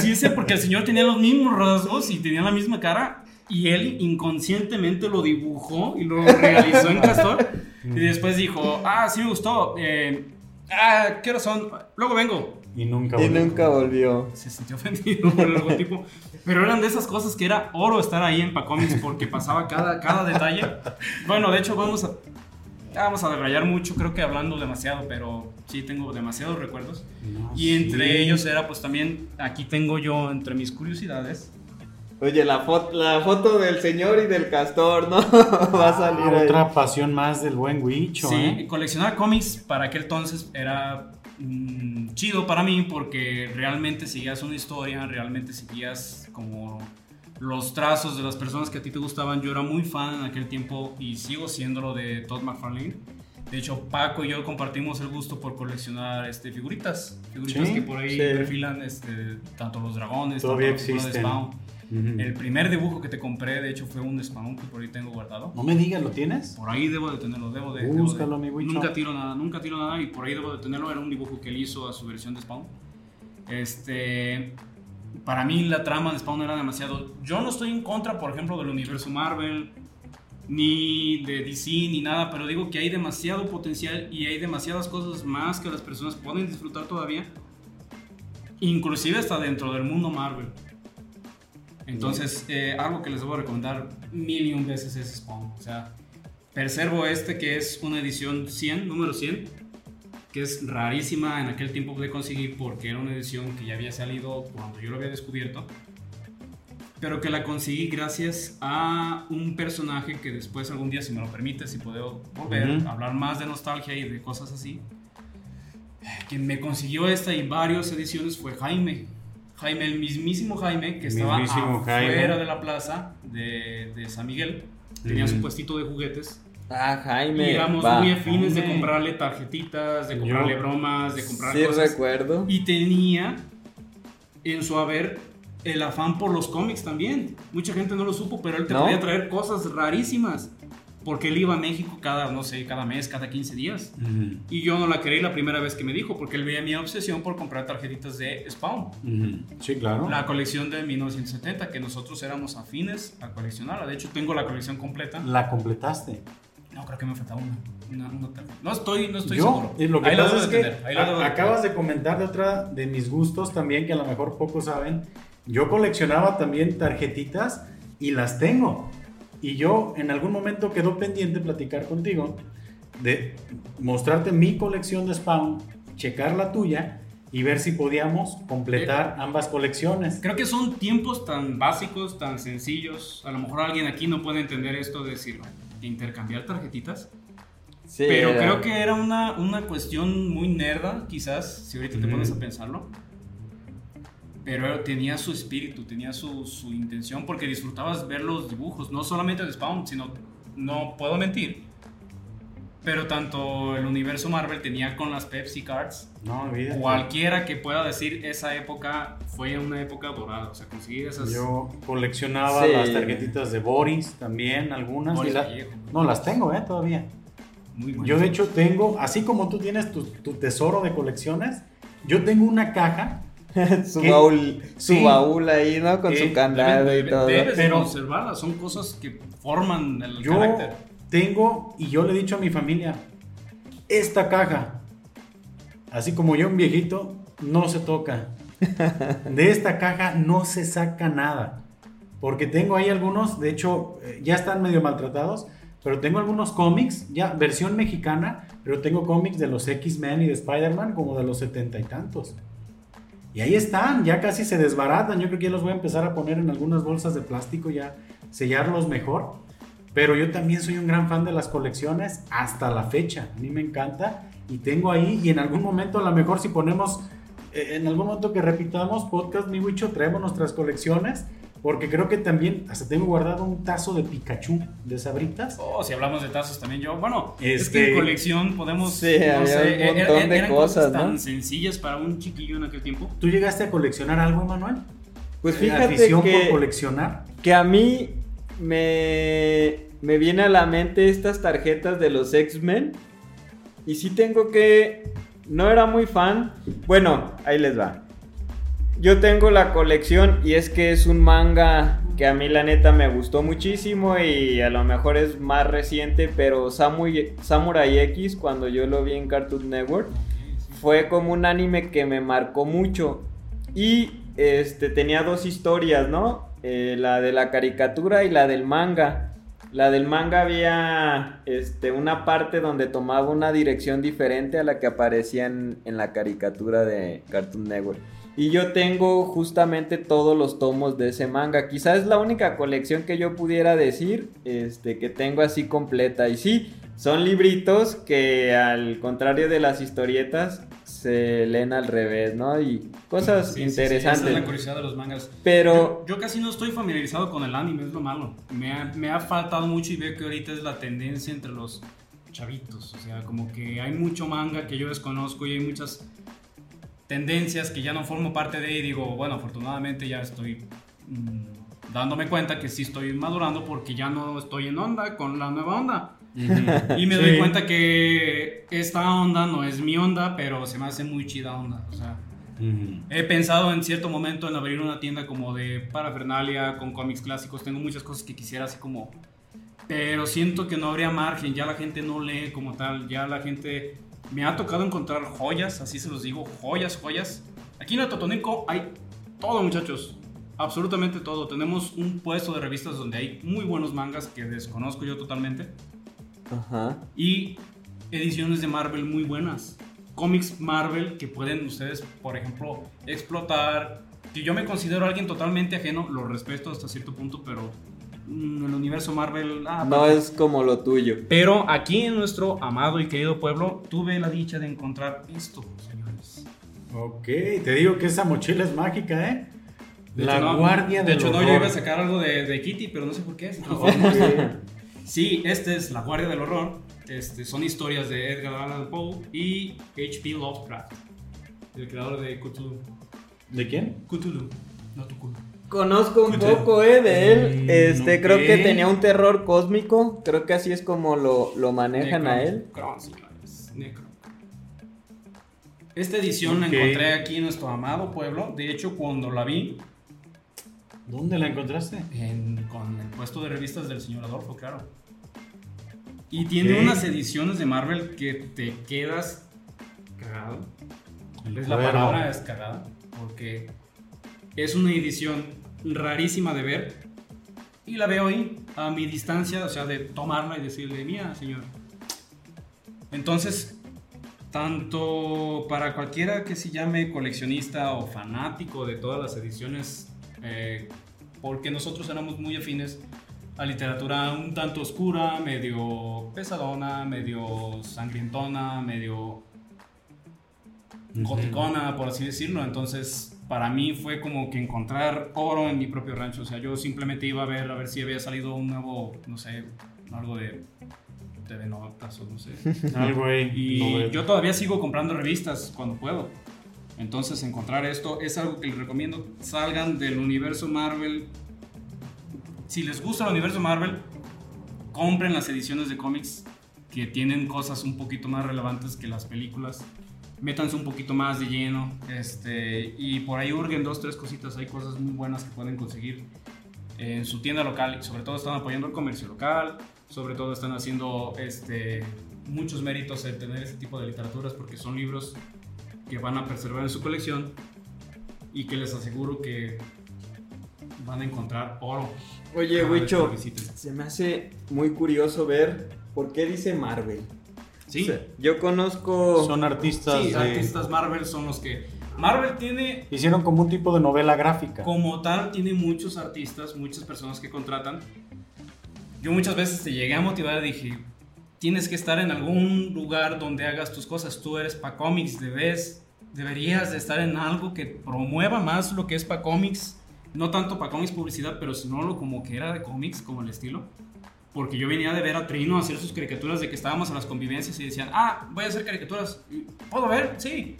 Sí sé, porque el señor tenía los mismos rasgos y tenía la misma cara. Y él inconscientemente lo dibujó y lo realizó en castor. Y después dijo, ah, sí me gustó. Eh, ah, ¿qué hora son? Luego vengo. Y nunca Y volvió. nunca volvió. Se sintió ofendido por el logotipo. Pero eran de esas cosas que era oro estar ahí en Pacomics porque pasaba cada, cada detalle. Bueno, de hecho, vamos a. Vamos a debrayar mucho, creo que hablando demasiado, pero sí tengo demasiados recuerdos. No, Y entre sí. ellos era, pues también, aquí tengo yo, entre mis curiosidades, Oye, la, foto la foto del señor y del castor, ¿no? <laughs> Va a salir Ah, ahí. otra pasión más del buen Huicho, Sí, ¿eh? coleccionar cómics para aquel entonces era mm, chido para mí porque realmente seguías una historia, realmente seguías como los trazos de las personas que a ti te gustaban. Yo era muy fan en aquel tiempo y sigo siéndolo de Todd McFarlane. De hecho, Paco y yo compartimos el gusto por coleccionar este, figuritas. Figuritas Sí, que por ahí sí. perfilan este, tanto los dragones, Todavía tanto figura de existen. Ujú. El primer dibujo que te compré, de hecho, fue un Spawn que por ahí tengo guardado. No me digas, ¿lo tienes? Por ahí debo de tenerlo, debo de... debo de- Búscalo, mi Wicho. Nunca tiro nada, nunca tiro nada y por ahí debo de tenerlo. Era un dibujo que él hizo a su versión de Spawn. Este... Para mí la trama de Spawn era demasiado... Yo no estoy en contra, por ejemplo, del universo Marvel, ni de DC, ni nada, pero digo que hay demasiado potencial y hay demasiadas cosas más que las personas pueden disfrutar todavía. Inclusive hasta dentro del mundo Marvel. Entonces, eh, algo que les debo recomendar mil y un veces es Spawn. O sea, Perservo este que es una edición 100, número 100, que es rarísima en aquel tiempo de conseguir porque era una edición que ya había salido cuando yo lo había descubierto, pero que la conseguí gracias a un personaje que después algún día, si me lo permite, si puedo volver Ujú. a hablar más de nostalgia y de cosas así, quien me consiguió esta y varias ediciones fue Jaime. Jaime, el mismísimo Jaime, que estaba Mismísimo afuera Jaime. de la plaza de, de San Miguel. Tenía Ujú. su puestito de juguetes. Ah, Jaime. Y éramos va. muy afines de comprarle tarjetitas, de comprarle Yo- bromas, de comprar Sí, cosas. recuerdo. Y tenía en su haber el afán por los cómics también. Mucha gente no lo supo, pero él te ¿No? podía traer cosas rarísimas. Porque él iba a México cada, no sé, cada mes, cada 15 días. Ujú. Y yo no la creí la primera vez que me dijo, porque él veía mi obsesión por comprar tarjetitas de Spawn. Ujú. Sí, claro. La colección de 1970, que nosotros éramos afines a coleccionarla. De hecho, tengo la colección completa. La completaste. No, creo que me faltaba una. una- una no estoy, no estoy Yo, seguro. y lo que Ahí pasa debo es que a- acabas de comentar de otra de mis gustos también, que a lo mejor pocos saben. Yo coleccionaba también tarjetitas y las tengo. Y yo en algún momento quedó pendiente platicar contigo de mostrarte mi colección de Spawn, checar la tuya y ver si podíamos completar ambas colecciones. Creo que son tiempos tan básicos, tan sencillos. A lo mejor alguien aquí no puede entender esto de decir, intercambiar tarjetitas. Sí, Pero era- creo que era una, una cuestión muy nerda, quizás, si ahorita te Ujú. pones a pensarlo. Pero tenía su espíritu, tenía su, su intención, porque disfrutabas ver los dibujos, no solamente de Spawn, sino, no puedo mentir, pero tanto el universo Marvel tenía con las Pepsi Cards, No, cualquiera que pueda decir esa época fue una época dorada, o sea, conseguir esas... Yo coleccionaba Sí. las tarjetitas de Boris también, algunas. Boris y la-. No, las tengo, ¿eh? Todavía. Muy buenas. Yo de hecho tengo, así como tú tienes tu, tu tesoro de colecciones, yo tengo una caja. <laughs> su ¿Qué? baúl, su Sí. baúl ahí, ¿no? Con Eh, su candado Debe- y todo. Debes de Pero- conservarlas, son cosas que forman el Yo carácter. tengo, y yo le he dicho a mi familia, esta caja, así como yo un viejito, no se toca. <laughs> De esta caja no se saca nada. Porque tengo ahí algunos, de hecho, eh, ya están medio maltratados, pero tengo algunos cómics, ya versión mexicana, pero tengo cómics de los X-Men y de Spider-Man como de los setenta y tantos. Y ahí están, ya casi se desbaratan. Yo creo que ya los voy a empezar a poner en algunas bolsas de plástico, ya sellarlos mejor. Pero yo también soy un gran fan de las colecciones hasta la fecha. A mí me encanta y tengo ahí y en algún momento a lo mejor si ponemos, eh, en algún momento que repitamos podcast, mi Wicho, traemos nuestras colecciones. Porque creo que también hasta tengo guardado un tazo de Pikachu de sabritas. Oh, si hablamos de tazos también yo. Bueno, es que Este- en colección podemos. Sí, había un e- e- montón de eran cosas, ¿no? tan sencillas para un chiquillo en aquel tiempo. ¿Tú llegaste a coleccionar algo, Emanuel? Pues fíjate ¿Afición por que, coleccionar? que a mí me, me viene a la mente estas tarjetas de los X-Men. Y sí tengo que... No era muy fan. Bueno, ahí les va. Yo tengo la colección y es que es un manga que a mí la neta me gustó muchísimo y a lo mejor es más reciente, pero Samurai, X cuando yo lo vi en Cartoon Network fue como un anime que me marcó mucho. Y este tenía dos historias, ¿no? Eh, la de la caricatura y la del manga. La del manga había este, una parte donde tomaba una dirección diferente a la que aparecía en la caricatura de Cartoon Network. Y yo tengo justamente todos los tomos de ese manga. Quizás es la única colección que yo pudiera decir este, que tengo así completa. Y sí, son libritos que al contrario de las historietas se leen al revés, ¿no? Y cosas Sí, sí, sí, interesantes. esa es la curiosidad de los mangas. Pero Yo, yo casi no estoy familiarizado con el anime, es lo malo. Me ha, me ha faltado mucho y veo que ahorita es la tendencia entre los chavitos. O sea, como que hay mucho manga que yo desconozco y hay muchas tendencias que ya no formo parte de y digo, bueno, afortunadamente ya estoy mm, dándome cuenta que sí estoy madurando porque ya no estoy en onda con la nueva onda. <laughs> Y me doy Sí. cuenta que esta onda no es mi onda, pero se me hace muy chida onda. O sea. He pensado en cierto momento en abrir una tienda como de parafernalia con cómics clásicos. Tengo muchas cosas que quisiera así como... Pero siento que no habría margen, ya la gente no lee como tal, ya la gente... Me ha tocado encontrar joyas, así se los digo, joyas, joyas. Aquí en el Totonilco hay todo, muchachos. Absolutamente todo. Tenemos un puesto de revistas donde hay muy buenos mangas que desconozco yo totalmente Ajá. y ediciones de Marvel muy buenas. Cómics Marvel que pueden ustedes, por ejemplo, explotar. Que yo me considero alguien totalmente ajeno, lo respeto hasta cierto punto, pero el universo Marvel. ah, No es como lo tuyo. Pero aquí en nuestro amado y querido pueblo tuve la dicha de encontrar esto, señores. Ok, te digo que esa mochila es mágica, ¿eh? De la hecho, no- guardia De hecho, no, yo iba a sacar algo de, de Kitty, pero no sé por qué. Sí, este es La Guardia del Horror. Este, son historias de Edgar Allan Poe y H.P. Lovecraft, el creador de Cthulhu. ¿De quién? Cthulhu, no tu culo. Conozco un poco eh, de él. Este, creo que tenía un terror cósmico. Creo que así es como lo, lo manejan a él. Esta edición la encontré aquí en nuestro amado pueblo. De hecho, cuando la vi ¿Dónde la encontraste? en- con el puesto de revistas del señor Adolfo, claro. Y tiene unas ediciones de Marvel que te quedas cagado. Es la palabra es cagada, porque es una edición rarísima de ver y la veo ahí a mi distancia, o sea, de tomarla y decirle, mía, señor. Entonces, tanto para cualquiera que se llame coleccionista o fanático de todas las ediciones, eh, porque nosotros éramos muy afines a literatura un tanto oscura, medio pesadona, medio sangrientona, medio goticona, por así decirlo. Entonces, para mí fue como que encontrar oro en mi propio rancho. O sea, yo simplemente iba a ver a ver si había salido un nuevo, no sé, algo de TV Notas o no sé. <laughs> Y sobre- yo todavía sigo comprando revistas cuando puedo. Entonces, encontrar esto es algo que les recomiendo. Salgan del universo Marvel. Si les gusta el universo Marvel, compren las ediciones de cómics que tienen cosas un poquito más relevantes que las películas. Métanse un poquito más de lleno. Este, y por ahí hurguen dos, tres cositas. Hay cosas muy buenas que pueden conseguir en su tienda local. Y sobre todo están apoyando el comercio local. Sobre todo están haciendo este, muchos méritos en tener este tipo de literaturas porque son libros que van a preservar en su colección y que les aseguro que van a encontrar oro. Oye, Wicho, se me hace muy curioso ver por qué dice Marvel. Sí, O sea, yo conozco. Son artistas. sí, de- artistas Marvel son los que... Marvel tiene Hicieron como un tipo de novela gráfica. Como tal, tiene muchos artistas, muchas personas que contratan. Yo muchas veces te llegué a motivar y dije, tienes que estar en algún lugar donde hagas tus cosas. Tú eres pa' cómics, debes, deberías de estar en algo que promueva más lo que es pa' cómics. No tanto pa' cómics publicidad, pero sino lo como que era de cómics, como el estilo. Porque yo venía de ver a Trino hacer sus caricaturas de que estábamos en las convivencias y decían, ah, voy a hacer caricaturas. ¿Puedo ver? Sí.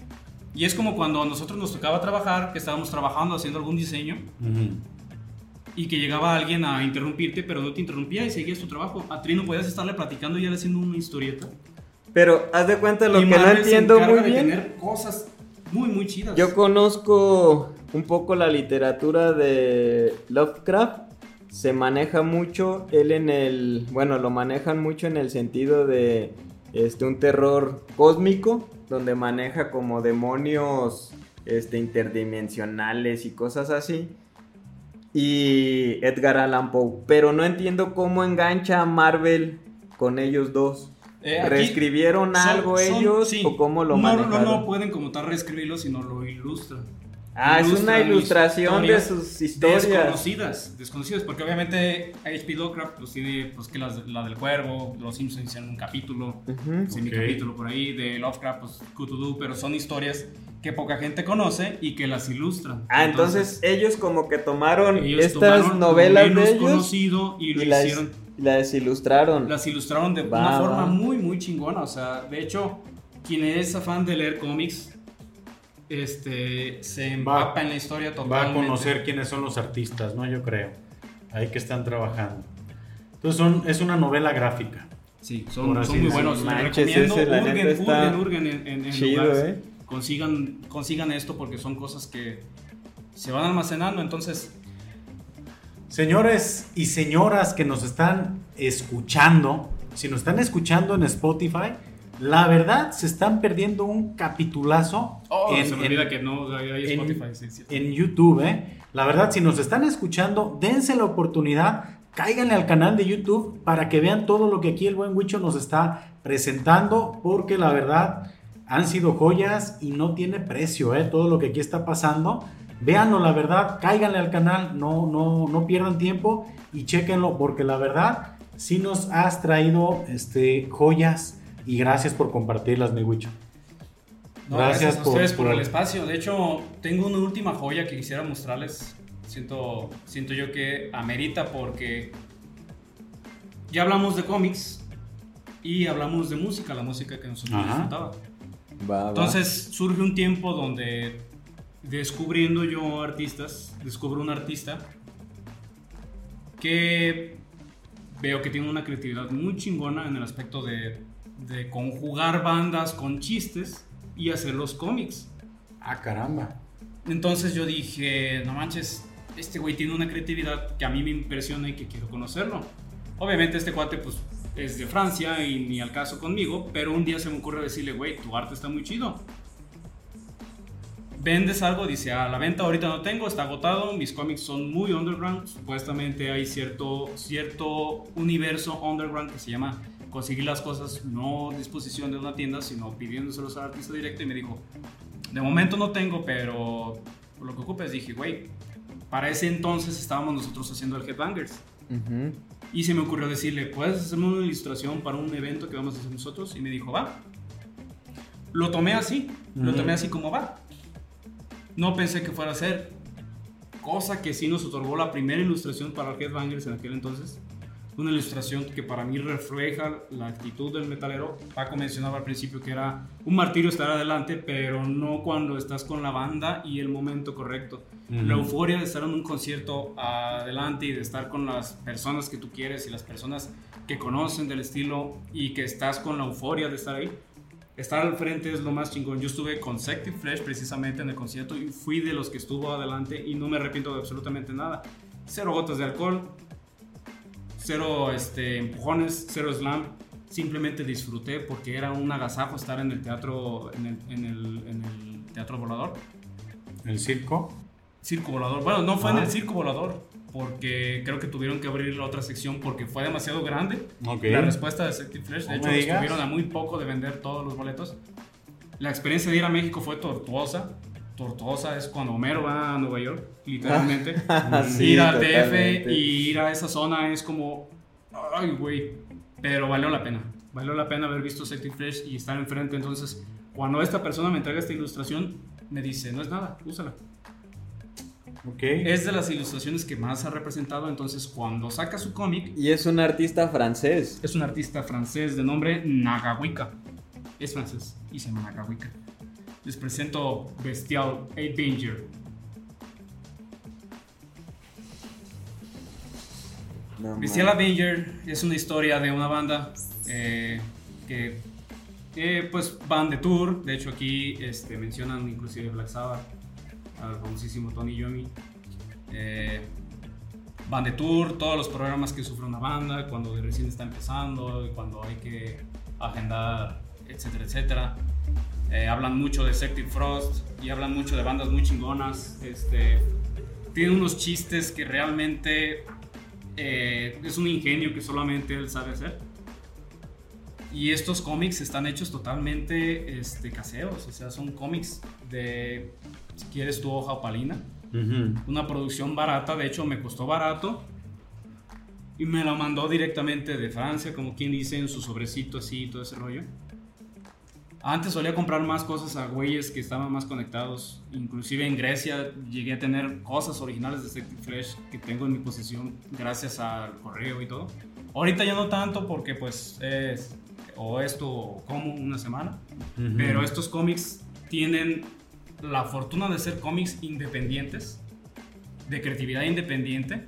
Y es como cuando a nosotros nos tocaba trabajar, que estábamos trabajando haciendo algún diseño Ujú. y que llegaba alguien a interrumpirte, pero no te interrumpía y seguías tu trabajo. A Trino podías estarle platicando y él haciendo una historieta. Pero haz de cuenta lo Y que no Marvel entiendo muy de bien. tener cosas muy, muy chidas. Yo conozco un poco la literatura de Lovecraft. Se maneja mucho él en el, bueno, lo manejan mucho en el sentido de este un terror cósmico, donde maneja como demonios este, interdimensionales y cosas así. Y Edgar Allan Poe. Pero no entiendo cómo engancha a Marvel con ellos dos. Eh, ¿Reescribieron algo son- ellos sí. o cómo lo no, no, manejaron? no, no pueden como tal reescribirlo, sino lo ilustran. Ah, es una ilustración de sus historias. Desconocidas, desconocidas, porque obviamente H.P. Lovecraft pues tiene pues que las- la, del cuervo, los Simpsons hicieron un capítulo, Ujú. semi capítulo por ahí, de Lovecraft, pues Cthulhu, pero son historias que poca gente conoce y que las ilustran. Ah, entonces, ellos como que tomaron estas tomaron novelas menos de ellos conocido y lo y las, hicieron las ilustraron. las ilustraron de Va, una forma va. muy, muy chingona. O sea, de hecho, quien es afán de leer cómics, este, se empapa en la historia Va totalmente. a conocer quiénes son los artistas, ¿no? Yo creo. Ahí que están trabajando. Entonces son, es una novela gráfica. Sí, son, así son muy buenos. Manches, recomiendo, ese, la neta, está hurguen, hurguen en, en- en chido, lugares. ¿eh? Consigan, consigan esto porque son cosas que se van almacenando. Entonces, Señores y señoras que nos están escuchando, si nos están escuchando en Spotify, la verdad se están perdiendo un capitulazo oh, en, se me en- olvida que no hay en- Spotify. sí, sí. en YouTube. ¿eh? La verdad, si nos están escuchando, dense la oportunidad, cáiganle al canal de YouTube para que vean todo lo que aquí el buen Huicho nos está presentando, porque la verdad han sido joyas y no tiene precio, ¿eh? todo lo que aquí está pasando. Véanlo, la verdad, cáiganle al canal, no, no, no pierdan tiempo y chéquenlo, porque la verdad sí nos has traído este, joyas y gracias por compartirlas, mi Huicho. No, Gracias gracias, a por- ustedes por, por- el espacio. De hecho, tengo una última joya que quisiera mostrarles. Siento, siento yo que amerita porque ya hablamos de cómics y hablamos de música, la música que nosotros disfrutaba. Va, va. Entonces surge un tiempo donde descubriendo yo artistas, descubro un artista que veo que tiene una creatividad muy chingona en el aspecto de, de conjugar bandas con chistes y hacer los cómics. Ah, caramba. Entonces yo dije, no manches, este güey tiene una creatividad que a mí me impresiona y que quiero conocerlo. Obviamente este cuate pues es de Francia y ni al caso conmigo, pero un día se me ocurre decirle, güey, tu arte está muy chido. ¿Vendes algo? Dice, a la venta ahorita no tengo, está agotado, mis cómics son muy underground, supuestamente hay cierto, cierto universo underground que se llama conseguir las cosas no a disposición de una tienda, sino pidiéndoselos al artista directo y me dijo, de momento no tengo, pero por lo que ocupes dije, güey, para ese entonces estábamos nosotros haciendo el Headbangers. Ujú. Y se me ocurrió decirle, ¿puedes hacerme una ilustración para un evento que vamos a hacer nosotros? Y me dijo, va. Lo tomé así, lo tomé así como va. No pensé que fuera a ser. Cosa que sí nos otorgó la primera ilustración para el Headbangers en aquel entonces. Una ilustración que para mí refleja la actitud del metalero. Paco mencionaba al principio que era un martirio estar adelante, pero no cuando estás con la banda y el momento correcto. La euforia de estar en un concierto adelante y de estar con las personas que tú quieres y las personas que conocen del estilo y que estás con la euforia de estar ahí. Estar al frente es lo más chingón. Yo estuve con Sective Flesh precisamente en el concierto y fui de los que estuvo adelante y no me arrepiento de absolutamente nada. Cero gotas de alcohol, cero este, empujones, cero slam. Simplemente disfruté porque era un agasajo estar en el teatro, en el, en el, en el teatro volador. El circo. Circo volador. Bueno, no fue en Ah. el circo volador porque creo que tuvieron que abrir la otra sección porque fue demasiado grande. La respuesta de Sective Flesh, de hecho, estuvieron a muy poco de vender todos los boletos. La experiencia de ir a México fue tortuosa. Tortuosa es cuando Homero va a Nueva York, literalmente. <laughs> Sí, ir al totalmente. DF y ir a esa zona es como, ay, güey. Pero valió la pena. Valió la pena haber visto Sective Flesh y estar enfrente. Entonces, cuando esta persona me entrega esta ilustración, me dice, no es nada, úsala. Ok. Es de las ilustraciones que más ha representado. Entonces, cuando saca su cómic, Y es un artista francés. es un artista francés de nombre Nagawika. Es francés y se llama Nagawika. Les presento Bestial Avenger. No Bestial. Avenger es una historia de una banda eh, que, que, pues van de tour. De hecho aquí este, mencionan inclusive Black Sabbath, al famosísimo Tony Yomi. Eh, van de tour, todos los programas que sufre una banda, cuando recién está empezando, cuando hay que agendar, etcétera, etcétera. Eh, hablan mucho de Sective Frost y hablan mucho de bandas muy chingonas. Este, tiene unos chistes que realmente eh, es un ingenio que solamente él sabe hacer. Y estos cómics están hechos totalmente este, caseros, o sea, son cómics de, si quieres, tu hoja opalina. Una producción barata, de hecho me costó barato. Y me la mandó directamente de Francia, como quien dice, en su sobrecito así, todo ese rollo. Antes solía comprar más cosas a güeyes que estaban más conectados. Inclusive en Grecia llegué a tener cosas originales de Sector Fresh que tengo en mi posesión gracias al correo y todo. Ahorita ya no tanto porque pues es o esto como una semana. Pero estos cómics tienen la fortuna de ser cómics independientes, de creatividad independiente,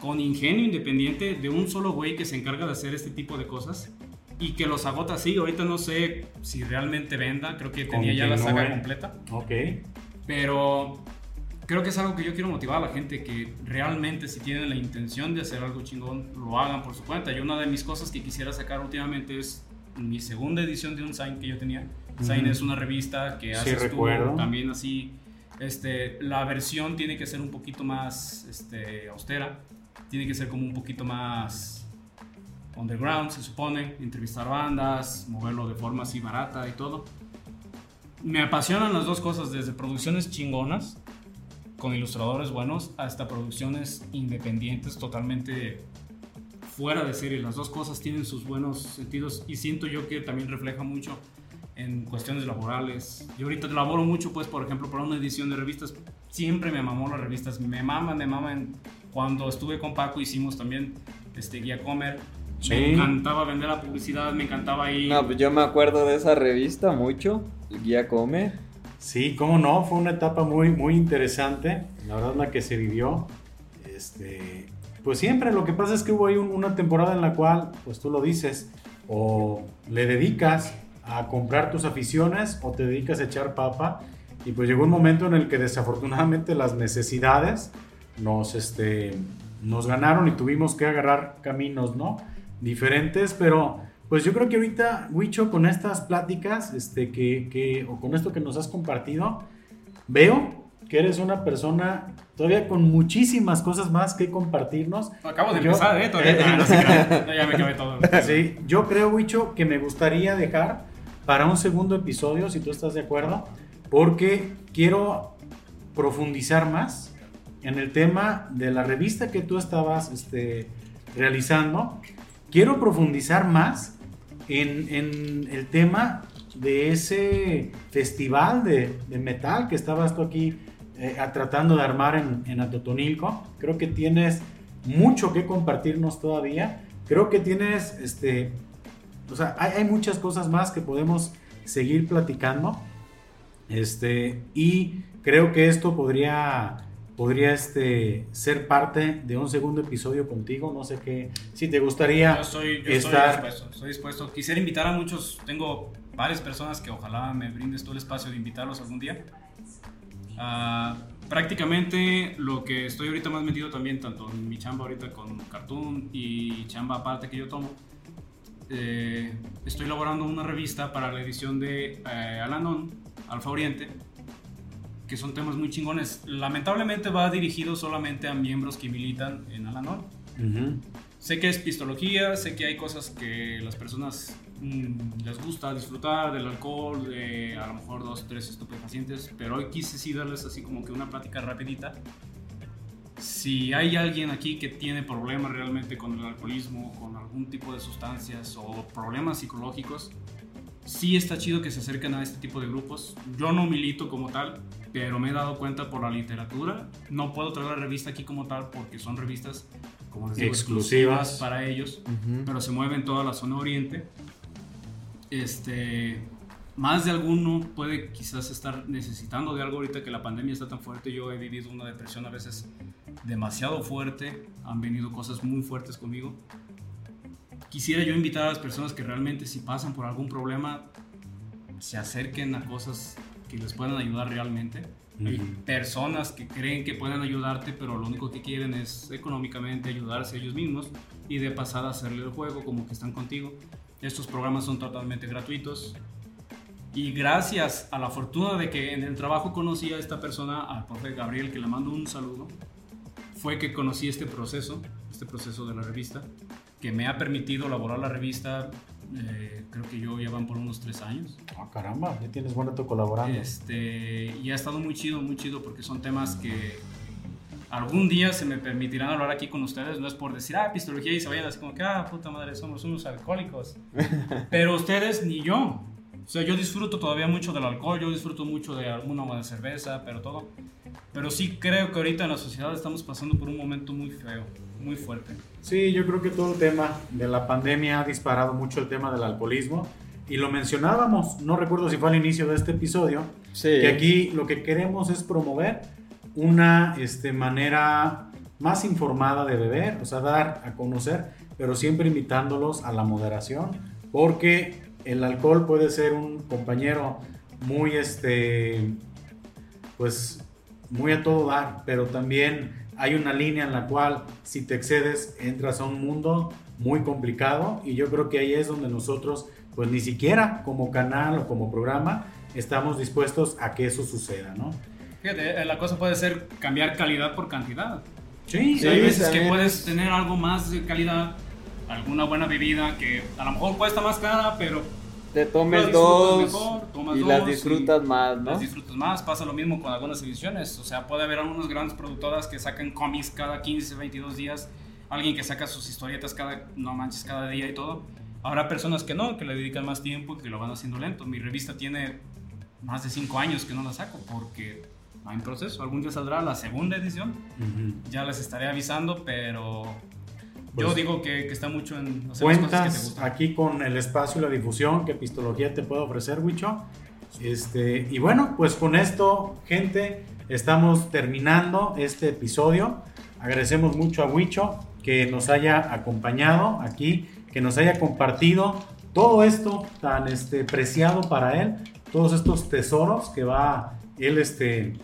con ingenio independiente de un solo güey que se encarga de hacer este tipo de cosas y que los agota así. Ahorita no sé si realmente venda, creo que tenía ya la saga completa. Ok. Pero creo que es algo que yo quiero motivar a la gente que realmente si tienen la intención de hacer algo chingón, lo hagan por su cuenta. Y una de mis cosas que quisiera sacar últimamente es mi segunda edición de un sign que yo tenía. Sign es una revista que hace sí, también así. Este, la versión tiene que ser un poquito más este, austera, tiene que ser como un poquito más underground, se supone, entrevistar bandas, moverlo de forma así barata y todo. Me apasionan las dos cosas, desde producciones chingonas, con ilustradores buenos, hasta producciones independientes totalmente fuera de serie. Las dos cosas tienen sus buenos sentidos y siento yo que también refleja mucho en cuestiones laborales. Yo ahorita laboro mucho, pues, por ejemplo, para una edición de revistas. Siempre me mamó las revistas, me maman, me maman. Cuando estuve con Paco hicimos también este, Guía Comer me encantaba vender la publicidad, me encantaba ahí. No, pues yo me acuerdo de esa revista mucho, el Guía Come. Sí, cómo no, fue una etapa muy, muy interesante, la verdad la que se vivió. Este, pues siempre lo que pasa es que hubo ahí una temporada en la cual, pues tú lo dices, o le dedicas a comprar tus aficiones o te dedicas a echar papa. Y pues llegó un momento en el que desafortunadamente las necesidades nos, este, nos ganaron y tuvimos que agarrar caminos, ¿no? Diferentes, pero pues yo creo que ahorita, Wicho, con estas pláticas, este, que, que, o con esto que nos has compartido, veo que eres una persona todavía con muchísimas cosas más que compartirnos. Acabo de empezar, ¿eh? Todavía <laughs> no, ya me acabé todo. Sí, yo creo, Wicho, que me gustaría dejar para un segundo episodio, si tú estás de acuerdo, porque quiero profundizar más en el tema de la revista que tú estabas este, realizando quiero profundizar más en, el tema de ese festival de, metal que estabas tú aquí eh, tratando de armar en, Atotonilco. Creo que tienes mucho que compartirnos todavía. Creo que tienes, este, o sea, hay, hay muchas cosas más que podemos seguir platicando. Este, y creo que esto podría podría este, ser parte de un segundo episodio contigo. No sé qué, si te gustaría yo soy, yo estar... dispuesto, dispuesto. Quisiera invitar a muchos, tengo varias personas que ojalá me brindes todo el espacio de invitarlos algún día. Uh, prácticamente lo que estoy ahorita más metido también, tanto en mi chamba ahorita con Cartoon y chamba aparte que yo tomo, eh, estoy elaborando una revista para la edición de eh, Alanon, Alfa Oriente, que son temas muy chingones. Lamentablemente va dirigido solamente a miembros que militan en Alanon. Sé que es pistología, sé que hay cosas que las personas mm, les gusta disfrutar del alcohol, de a lo mejor dos, tres estupefacientes, pero hoy quise sí darles así como que una plática rapidita. Si hay alguien aquí que tiene problemas realmente con el alcoholismo, con algún tipo de sustancias o problemas psicológicos, sí está chido que se acerquen a este tipo de grupos. Yo no milito como tal, pero me he dado cuenta por la literatura. No puedo traer la revista aquí como tal porque son revistas, como les digo, exclusivas, para ellos, pero se mueven toda la zona oriente. Este, más de alguno puede quizás estar necesitando de algo ahorita que la pandemia está tan fuerte. Yo he vivido una depresión a veces demasiado fuerte, han venido cosas muy fuertes conmigo. Quisiera yo invitar a las personas que realmente si pasan por algún problema se acerquen a cosas que les puedan ayudar realmente. Hay personas que creen que pueden ayudarte, pero lo único que quieren es económicamente ayudarse ellos mismos y de pasada hacerle el juego como que están contigo. Estos programas son totalmente gratuitos. Y gracias a la fortuna de que en el trabajo conocí a esta persona, al profe Gabriel, que le mando un saludo, fue que conocí este proceso, este proceso de la revista, que me ha permitido elaborar la revista, eh, creo que yo ya van por unos tres años. Ah, caramba, ya tienes buen rato colaborando. Este, y ha estado muy chido, muy chido, porque son temas que algún día se me permitirán hablar aquí con ustedes. No es por decir, ah, pistología y se vayan así como que, ah, puta madre, somos unos alcohólicos. <laughs> Pero ustedes ni yo. O sea, yo disfruto todavía mucho del alcohol, yo disfruto mucho de alguna buena cerveza, pero todo. Pero sí creo que ahorita en la sociedad estamos pasando por un momento muy feo, muy fuerte. Sí, yo creo que todo el tema de la pandemia ha disparado mucho el tema del alcoholismo. Y lo mencionábamos, no recuerdo si fue al inicio de este episodio, Sí. que aquí lo que queremos es promover una este, manera más informada de beber, o sea, dar a conocer, pero siempre invitándolos a la moderación, porque el alcohol puede ser un compañero muy, este, pues, muy a todo dar, pero también hay una línea en la cual si te excedes entras a un mundo muy complicado y yo creo que ahí es donde nosotros, pues ni siquiera como canal o como programa, estamos dispuestos a que eso suceda, ¿no? Fíjate, eh, la cosa puede ser cambiar calidad por cantidad. Sí, Sí, hay veces que puedes es- tener algo más de calidad, alguna buena bebida que a lo mejor cuesta más cara, pero Te tomes dos mejor, tomas y las dos y disfrutas más, ¿no? las disfrutas más. Pasa lo mismo con algunas ediciones. O sea, puede haber algunas grandes productoras que sacan cómics cada 15, 22 días. Alguien que saca sus historietas cada, no manches, cada día y todo. Habrá personas que no, que le dedican más tiempo y que lo van haciendo lento. Mi revista tiene más de 5 años que no la saco porque va en proceso. Algún día saldrá la segunda edición. Ujú. Ya les estaré avisando, pero Pues- yo digo que, que está mucho en hacer las cosas que te Cuentas gustan. aquí con el espacio y la difusión que Pistología te puede ofrecer, Wicho. Este, y bueno, pues con esto, gente, estamos terminando este episodio. Agradecemos mucho a Wicho que nos haya acompañado aquí, que nos haya compartido todo esto tan este, preciado para él, todos estos tesoros que va él este,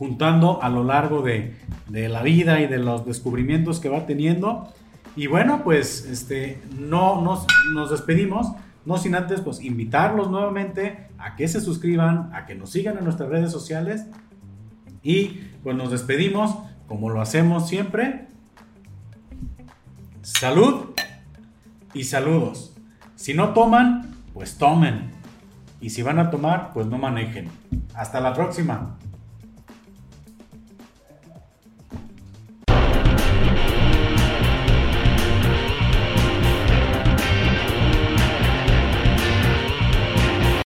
juntando a lo largo de, la vida y de los descubrimientos que va teniendo. Y bueno, pues este, no nos, nos despedimos, no sin antes pues invitarlos nuevamente a que se suscriban, a que nos sigan en nuestras redes sociales y pues nos despedimos como lo hacemos siempre. Salud y saludos. Si no toman, pues tomen. Y si van a tomar, pues no manejen. Hasta la próxima.